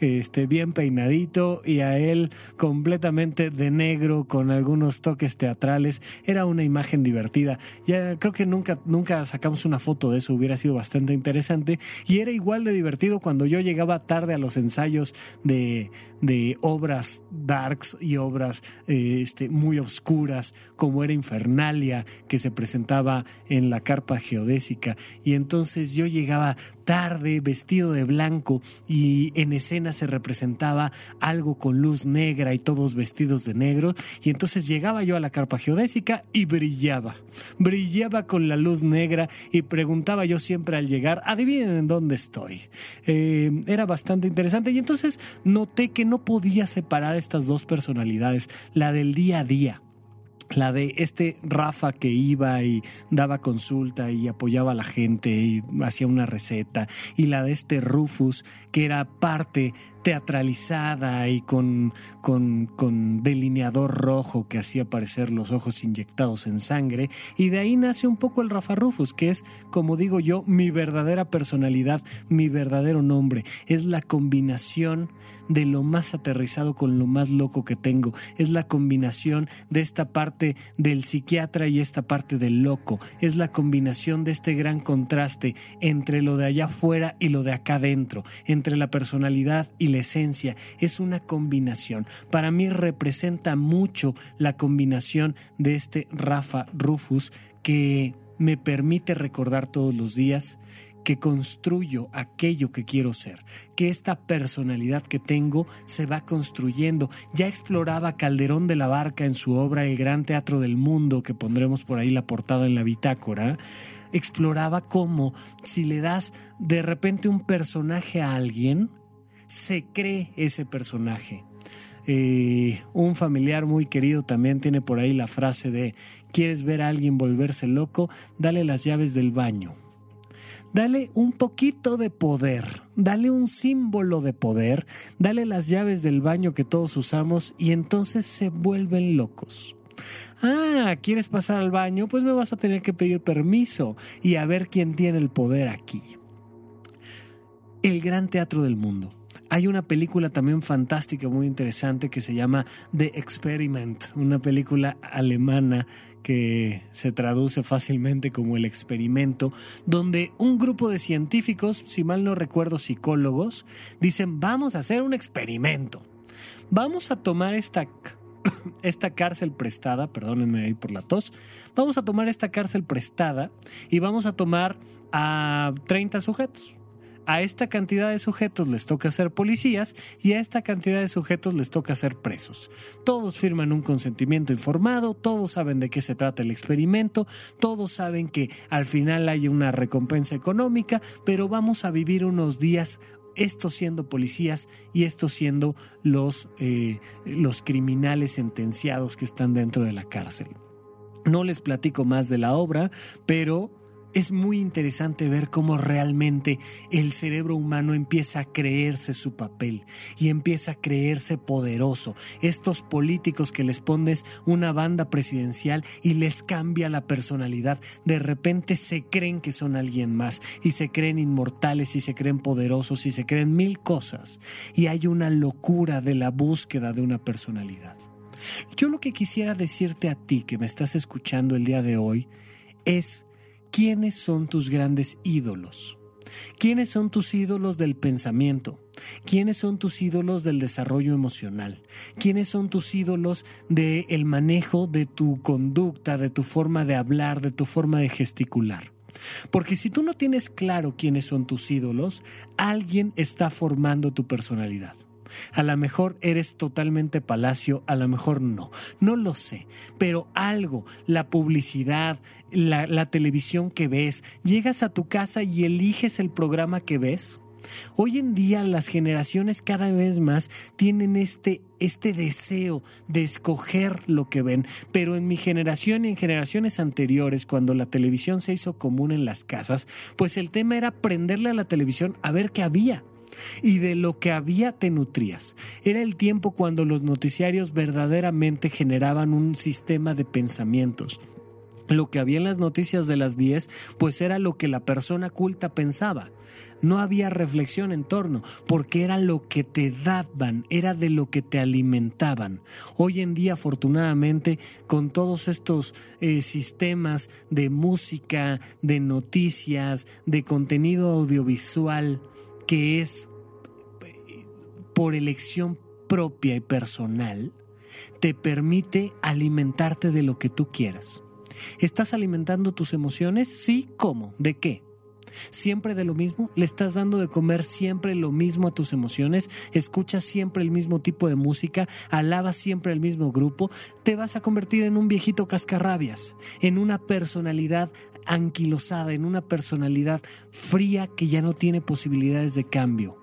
este, bien peinadito, y a él completamente de negro, con algunos toques teatrales. Era una imagen divertida. Ya creo que nunca, nunca sacamos una foto de eso, hubiera sido bastante interesante. Y era igual de divertido cuando yo llegaba tarde a los ensayos de, de obras darks y obras este, muy oscuras, como era Infernalia, que se presentaba en la carpa geodésica. Y entonces yo llegaba tarde, vestido de blanco, y en escena se representaba algo con luz negra y todos vestidos de negro. Y entonces llegaba yo a la carpa geodésica y brillaba. Brillaba con la luz negra y preguntaba yo siempre al llegar, adivinen en dónde estoy. Eh, era bastante interesante y entonces noté que no podía separar estas dos personalidades, la del día a día la de este Rafa que iba y daba consulta y apoyaba a la gente y hacía una receta, y la de este Rufus que era parte teatralizada y con, con, con, delineador rojo que hacía parecer los ojos inyectados en sangre. Y de ahí nace un poco el Rafa Rufus, que es, como digo yo, mi verdadera personalidad, mi verdadero nombre. Es la combinación de lo más aterrizado con lo más loco que tengo. Es la combinación de esta parte del psiquiatra y esta parte del loco. Es la combinación de este gran contraste entre lo de allá afuera y lo de acá adentro, entre la personalidad y la esencia, es una combinación. Para mí representa mucho la combinación de este Rafa Rufus que me permite recordar todos los días que construyo aquello que quiero ser, que esta personalidad que tengo se va construyendo. Ya exploraba Calderón de la Barca en su obra El Gran Teatro del Mundo, que pondremos por ahí la portada en la bitácora, exploraba cómo si le das de repente un personaje a alguien, se cree ese personaje. Eh, un familiar muy querido también tiene por ahí la frase de, ¿quieres ver a alguien volverse loco? Dale las llaves del baño. Dale un poquito de poder, dale un símbolo de poder, dale las llaves del baño que todos usamos y entonces se vuelven locos. Ah, ¿quieres pasar al baño? Pues me vas a tener que pedir permiso y a ver quién tiene el poder aquí. El gran teatro del mundo hay una película también fantástica, muy interesante, que se llama The Experiment, una película alemana que se traduce fácilmente como el experimento, donde un grupo de científicos, si mal no recuerdo psicólogos, dicen vamos a hacer un experimento. Vamos a tomar esta, esta cárcel prestada, perdónenme ahí por la tos, vamos a tomar esta cárcel prestada y vamos a tomar a 30 sujetos a esta cantidad de sujetos les toca ser policías y a esta cantidad de sujetos les toca ser presos. Todos firman un consentimiento informado, todos saben de qué se trata el experimento, todos saben que al final hay una recompensa económica, pero vamos a vivir unos días estos siendo policías y estos siendo los, eh, los criminales sentenciados que están dentro de la cárcel. No les platico más de la obra, pero es muy interesante ver cómo realmente el cerebro humano empieza a creerse su papel y empieza a creerse poderoso. Estos políticos que les pones una banda presidencial y les cambia la personalidad, de repente se creen que son alguien más y se creen inmortales y se creen poderosos y se creen mil cosas. Y hay una locura de la búsqueda de una personalidad. Yo lo que quisiera decirte a ti que me estás escuchando el día de hoy es ¿Quiénes son tus grandes ídolos? ¿Quiénes son tus ídolos del pensamiento? ¿Quiénes son tus ídolos del desarrollo emocional? ¿Quiénes son tus ídolos del el manejo de tu conducta, de tu forma de hablar, de tu forma de gesticular? Porque si tú no tienes claro quiénes son tus ídolos, alguien está formando tu personalidad. A lo mejor eres totalmente palacio, a lo mejor no. No lo sé, pero algo, la publicidad, la, televisión que ves, llegas a tu casa y eliges el programa que ves. Hoy en día las generaciones cada vez más tienen este, este deseo de escoger lo que ven, pero en mi generación y en generaciones anteriores, cuando la televisión se hizo común en las casas, pues el tema era prenderle a la televisión a ver qué había y de lo que había te nutrías. Era el tiempo cuando los noticiarios verdaderamente generaban un sistema de pensamientos. Lo que había en las noticias de las 10, pues era lo que la persona culta pensaba. No había reflexión en torno, porque era lo que te daban, era de lo que te alimentaban. Hoy en día, afortunadamente, con todos estos eh, sistemas de música, de noticias, de contenido audiovisual, que es por elección propia y personal, te permite alimentarte de lo que tú quieras. ¿Estás alimentando tus emociones? Sí, ¿cómo? ¿De qué? Siempre de lo mismo, le estás dando de comer siempre lo mismo a tus emociones, escuchas siempre el mismo tipo de música, alabas siempre el mismo grupo, te vas a convertir en un viejito cascarrabias, en una personalidad anquilosada, en una personalidad fría que ya no tiene posibilidades de cambio.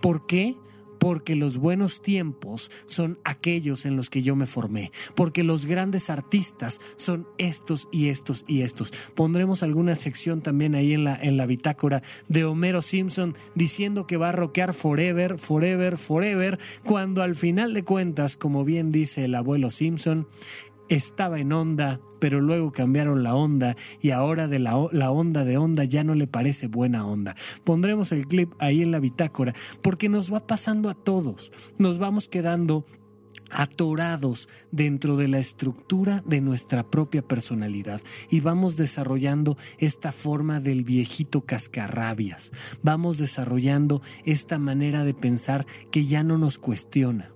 ¿Por qué? Porque los buenos tiempos son aquellos en los que yo me formé, porque los grandes artistas son estos y estos y estos. Pondremos alguna sección también ahí en la, en la bitácora de Homero Simpson diciendo que va a rockear forever, forever, forever, cuando al final de cuentas, como bien dice el abuelo Simpson, estaba en onda, pero luego cambiaron la onda y ahora de la, onda de onda ya no le parece buena onda. Pondremos el clip ahí en la bitácora porque nos va pasando a todos. Nos vamos quedando atorados dentro de la estructura de nuestra propia personalidad y vamos desarrollando esta forma del viejito cascarrabias, vamos desarrollando esta manera de pensar que ya no nos cuestiona.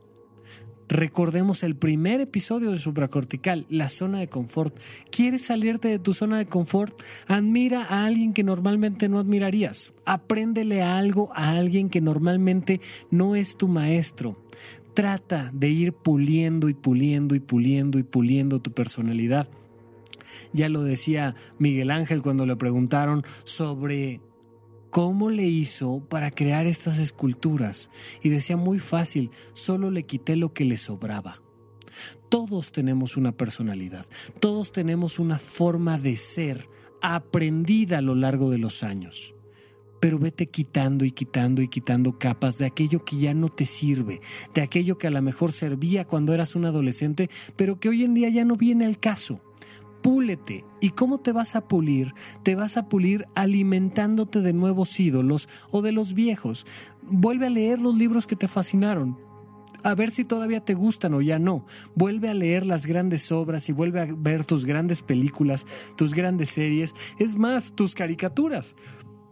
Recordemos el primer episodio de supracortical, la zona de confort. ¿Quieres salirte de tu zona de confort? Admira a alguien que normalmente no admirarías. Apréndele algo a alguien que normalmente no es tu maestro. Trata de ir puliendo y puliendo y puliendo y puliendo tu personalidad. Ya lo decía Miguel Ángel cuando le preguntaron sobre cómo le hizo para crear estas esculturas y decía muy fácil, solo le quité lo que le sobraba. Todos tenemos una personalidad, todos tenemos una forma de ser aprendida a lo largo de los años. Pero vete quitando y quitando y quitando capas de aquello que ya no te sirve, de aquello que a lo mejor servía cuando eras un adolescente, pero que hoy en día ya no viene al caso púlete. ¿Y cómo te vas a pulir? Te vas a pulir alimentándote de nuevos ídolos o de los viejos. Vuelve a leer los libros que te fascinaron. A ver si todavía te gustan o ya no. Vuelve a leer las grandes obras y vuelve a ver tus grandes películas, tus grandes series, es más, tus caricaturas.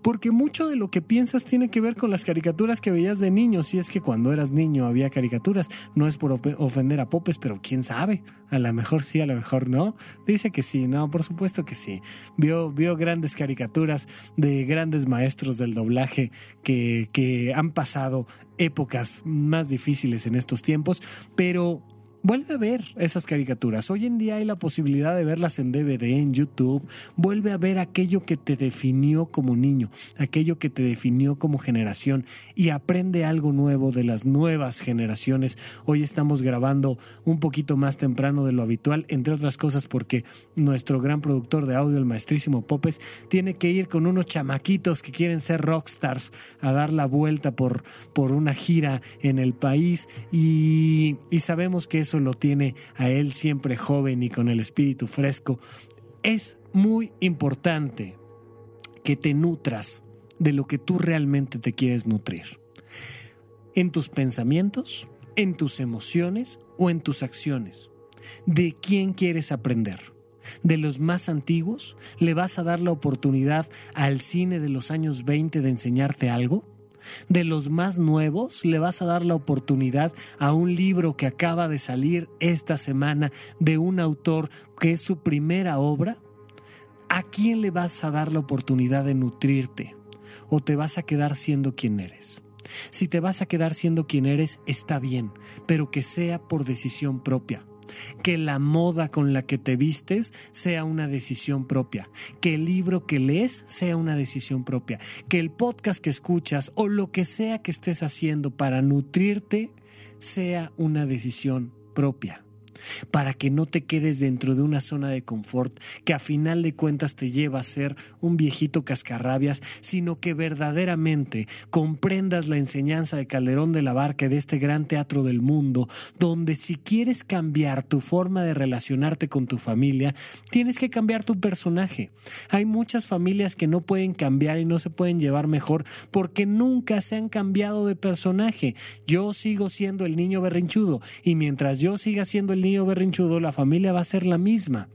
Porque mucho de lo que piensas tiene que ver con las caricaturas que veías de niño. Si es que cuando eras niño había caricaturas. No es por ofender a Popes, pero quién sabe. A lo mejor sí, a lo mejor no. Dice que sí, no, por supuesto que sí. Vio, vio grandes caricaturas de grandes maestros del doblaje que, que han pasado épocas más difíciles en estos tiempos. Pero Vuelve a ver esas caricaturas. Hoy en día hay la posibilidad de verlas en DVD, en YouTube. Vuelve a ver aquello que te definió como niño, aquello que te definió como generación y aprende algo nuevo de las nuevas generaciones. Hoy estamos grabando un poquito más temprano de lo habitual, entre otras cosas porque nuestro gran productor de audio, el maestrísimo Popes, tiene que ir con unos chamaquitos que quieren ser rockstars a dar la vuelta por, por una gira en el país y, y sabemos que es eso lo tiene a él siempre joven y con el espíritu fresco. Es muy importante que te nutras de lo que tú realmente te quieres nutrir. En tus pensamientos, en tus emociones o en tus acciones. ¿De quién quieres aprender? ¿De los más antiguos? ¿Le vas a dar la oportunidad al cine de los años 20 de enseñarte algo? De los más nuevos, le vas a dar la oportunidad a un libro que acaba de salir esta semana de un autor que es su primera obra. ¿A quién le vas a dar la oportunidad de nutrirte? ¿O te vas a quedar siendo quien eres? Si te vas a quedar siendo quien eres, está bien, pero que sea por decisión propia que la moda con la que te vistes sea una decisión propia, que el libro que lees sea una decisión propia, que el podcast que escuchas o lo que sea que estés haciendo para nutrirte sea una decisión propia para que no te quedes dentro de una zona de confort que a final de cuentas te lleva a ser un viejito cascarrabias, sino que verdaderamente comprendas la enseñanza de Calderón de la Barca de este gran teatro del mundo, donde si quieres cambiar tu forma de relacionarte con tu familia, tienes que cambiar tu personaje. Hay muchas familias que no pueden cambiar y no se pueden llevar mejor porque nunca se han cambiado de personaje. Yo sigo siendo el niño berrinchudo y mientras yo siga siendo el niño berrinchudo, la familia va a ser la misma.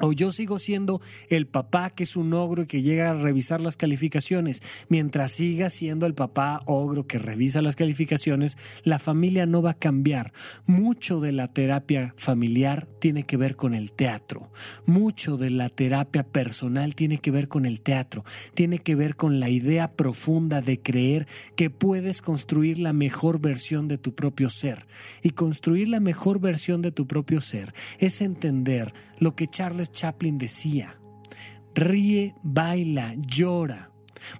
O yo sigo siendo el papá que es un ogro y que llega a revisar las calificaciones. Mientras siga siendo el papá ogro que revisa las calificaciones, la familia no va a cambiar. Mucho de la terapia familiar tiene que ver con el teatro. Mucho de la terapia personal tiene que ver con el teatro. Tiene que ver con la idea profunda de creer que puedes construir la mejor versión de tu propio ser. Y construir la mejor versión de tu propio ser es entender lo que Charles Chaplin decía, ríe, baila, llora,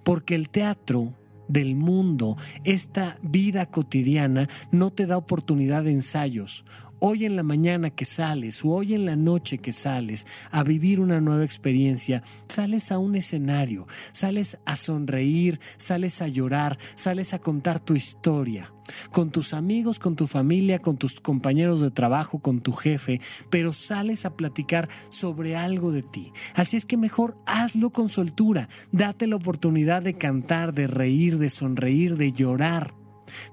porque el teatro del mundo, esta vida cotidiana, no te da oportunidad de ensayos. Hoy en la mañana que sales o hoy en la noche que sales a vivir una nueva experiencia, sales a un escenario, sales a sonreír, sales a llorar, sales a contar tu historia con tus amigos, con tu familia, con tus compañeros de trabajo, con tu jefe, pero sales a platicar sobre algo de ti. Así es que mejor hazlo con soltura, date la oportunidad de cantar, de reír, de sonreír, de llorar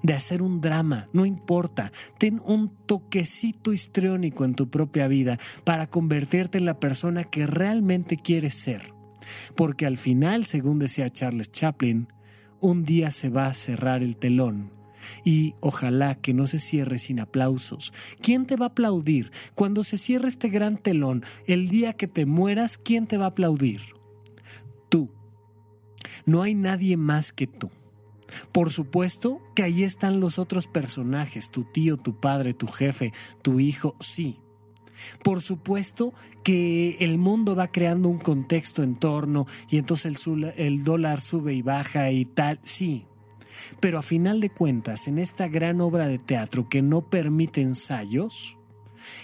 de hacer un drama, no importa, ten un toquecito histriónico en tu propia vida para convertirte en la persona que realmente quieres ser. Porque al final, según decía Charles Chaplin, un día se va a cerrar el telón y ojalá que no se cierre sin aplausos. ¿Quién te va a aplaudir? Cuando se cierre este gran telón, el día que te mueras, ¿quién te va a aplaudir? Tú. No hay nadie más que tú. Por supuesto que ahí están los otros personajes, tu tío, tu padre, tu jefe, tu hijo, sí. Por supuesto que el mundo va creando un contexto en torno y entonces el, el dólar sube y baja y tal, sí. Pero a final de cuentas, en esta gran obra de teatro que no permite ensayos,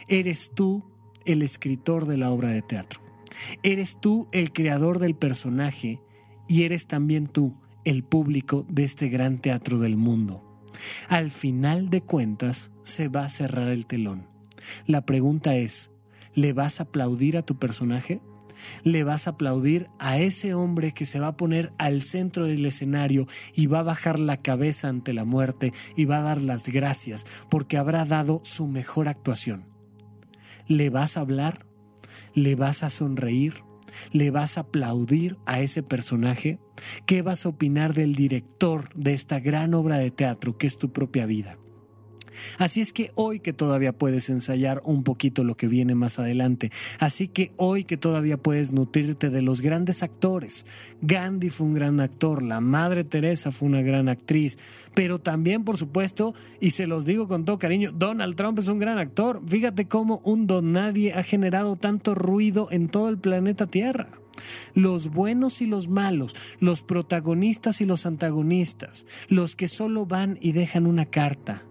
eres tú el escritor de la obra de teatro. Eres tú el creador del personaje y eres también tú el público de este gran teatro del mundo. Al final de cuentas, se va a cerrar el telón. La pregunta es, ¿le vas a aplaudir a tu personaje? le vas a aplaudir a ese hombre que se va a poner al centro del escenario y va a bajar la cabeza ante la muerte y va a dar las gracias porque habrá dado su mejor actuación. ¿Le vas a hablar? ¿Le vas a sonreír? ¿Le vas a aplaudir a ese personaje? ¿Qué vas a opinar del director de esta gran obra de teatro que es tu propia vida? Así es que hoy que todavía puedes ensayar un poquito lo que viene más adelante, así que hoy que todavía puedes nutrirte de los grandes actores. Gandhi fue un gran actor, la Madre Teresa fue una gran actriz, pero también por supuesto, y se los digo con todo cariño, Donald Trump es un gran actor. Fíjate cómo un don nadie ha generado tanto ruido en todo el planeta Tierra los buenos y los malos, los protagonistas y los antagonistas, los que solo van y dejan una carta,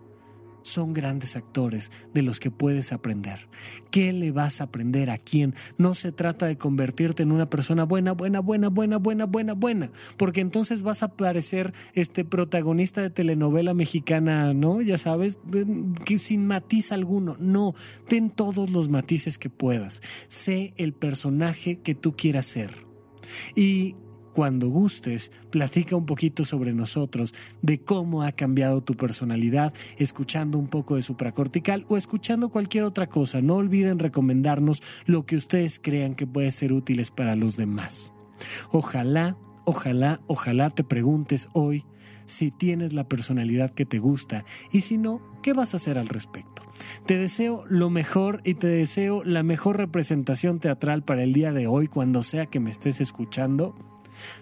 son grandes actores de los que puedes aprender. ¿Qué le vas a aprender a quién? No se trata de convertirte en una persona buena, buena, buena, buena, buena, buena, buena, porque entonces vas a parecer este protagonista de telenovela mexicana, ¿no? Ya sabes, que sin matiz alguno. No, ten todos los matices que puedas. Sé el personaje que tú quieras ser. Y cuando gustes, platica un poquito sobre nosotros, de cómo ha cambiado tu personalidad, escuchando un poco de supracortical o escuchando cualquier otra cosa. No olviden recomendarnos lo que ustedes crean que puede ser útiles para los demás. Ojalá, ojalá, ojalá te preguntes hoy si tienes la personalidad que te gusta y si no, ¿qué vas a hacer al respecto? Te deseo lo mejor y te deseo la mejor representación teatral para el día de hoy cuando sea que me estés escuchando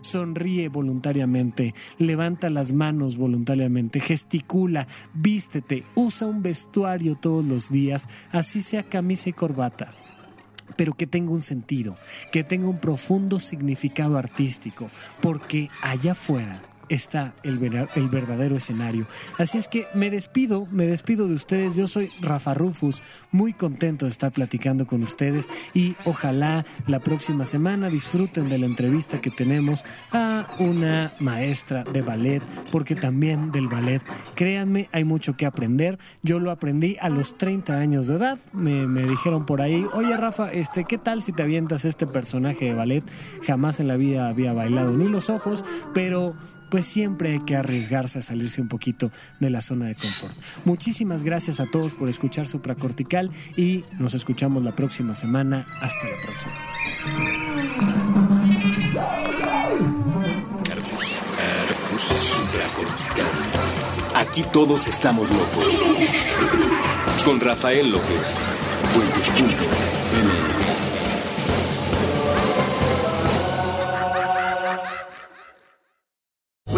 sonríe voluntariamente, levanta las manos voluntariamente, gesticula, vístete, usa un vestuario todos los días, así sea camisa y corbata. Pero que tenga un sentido, que tenga un profundo significado artístico, porque allá afuera está el, el, verdadero escenario. Así es que me despido, me despido de ustedes. Yo soy Rafa Rufus, muy contento de estar platicando con ustedes y ojalá la próxima semana disfruten de la entrevista que tenemos a una maestra de ballet, porque también del ballet, créanme, hay mucho que aprender. Yo lo aprendí a los 30 años de edad. Me, me dijeron por ahí, oye Rafa, este, ¿qué tal si te avientas este personaje de ballet? Jamás en la vida había bailado ni los ojos, pero pues siempre hay que arriesgarse a salirse un poquito de la zona de confort. Muchísimas gracias a todos por escuchar Supracortical y nos escuchamos la próxima semana. Hasta la próxima. Aquí todos estamos locos. Con Rafael López.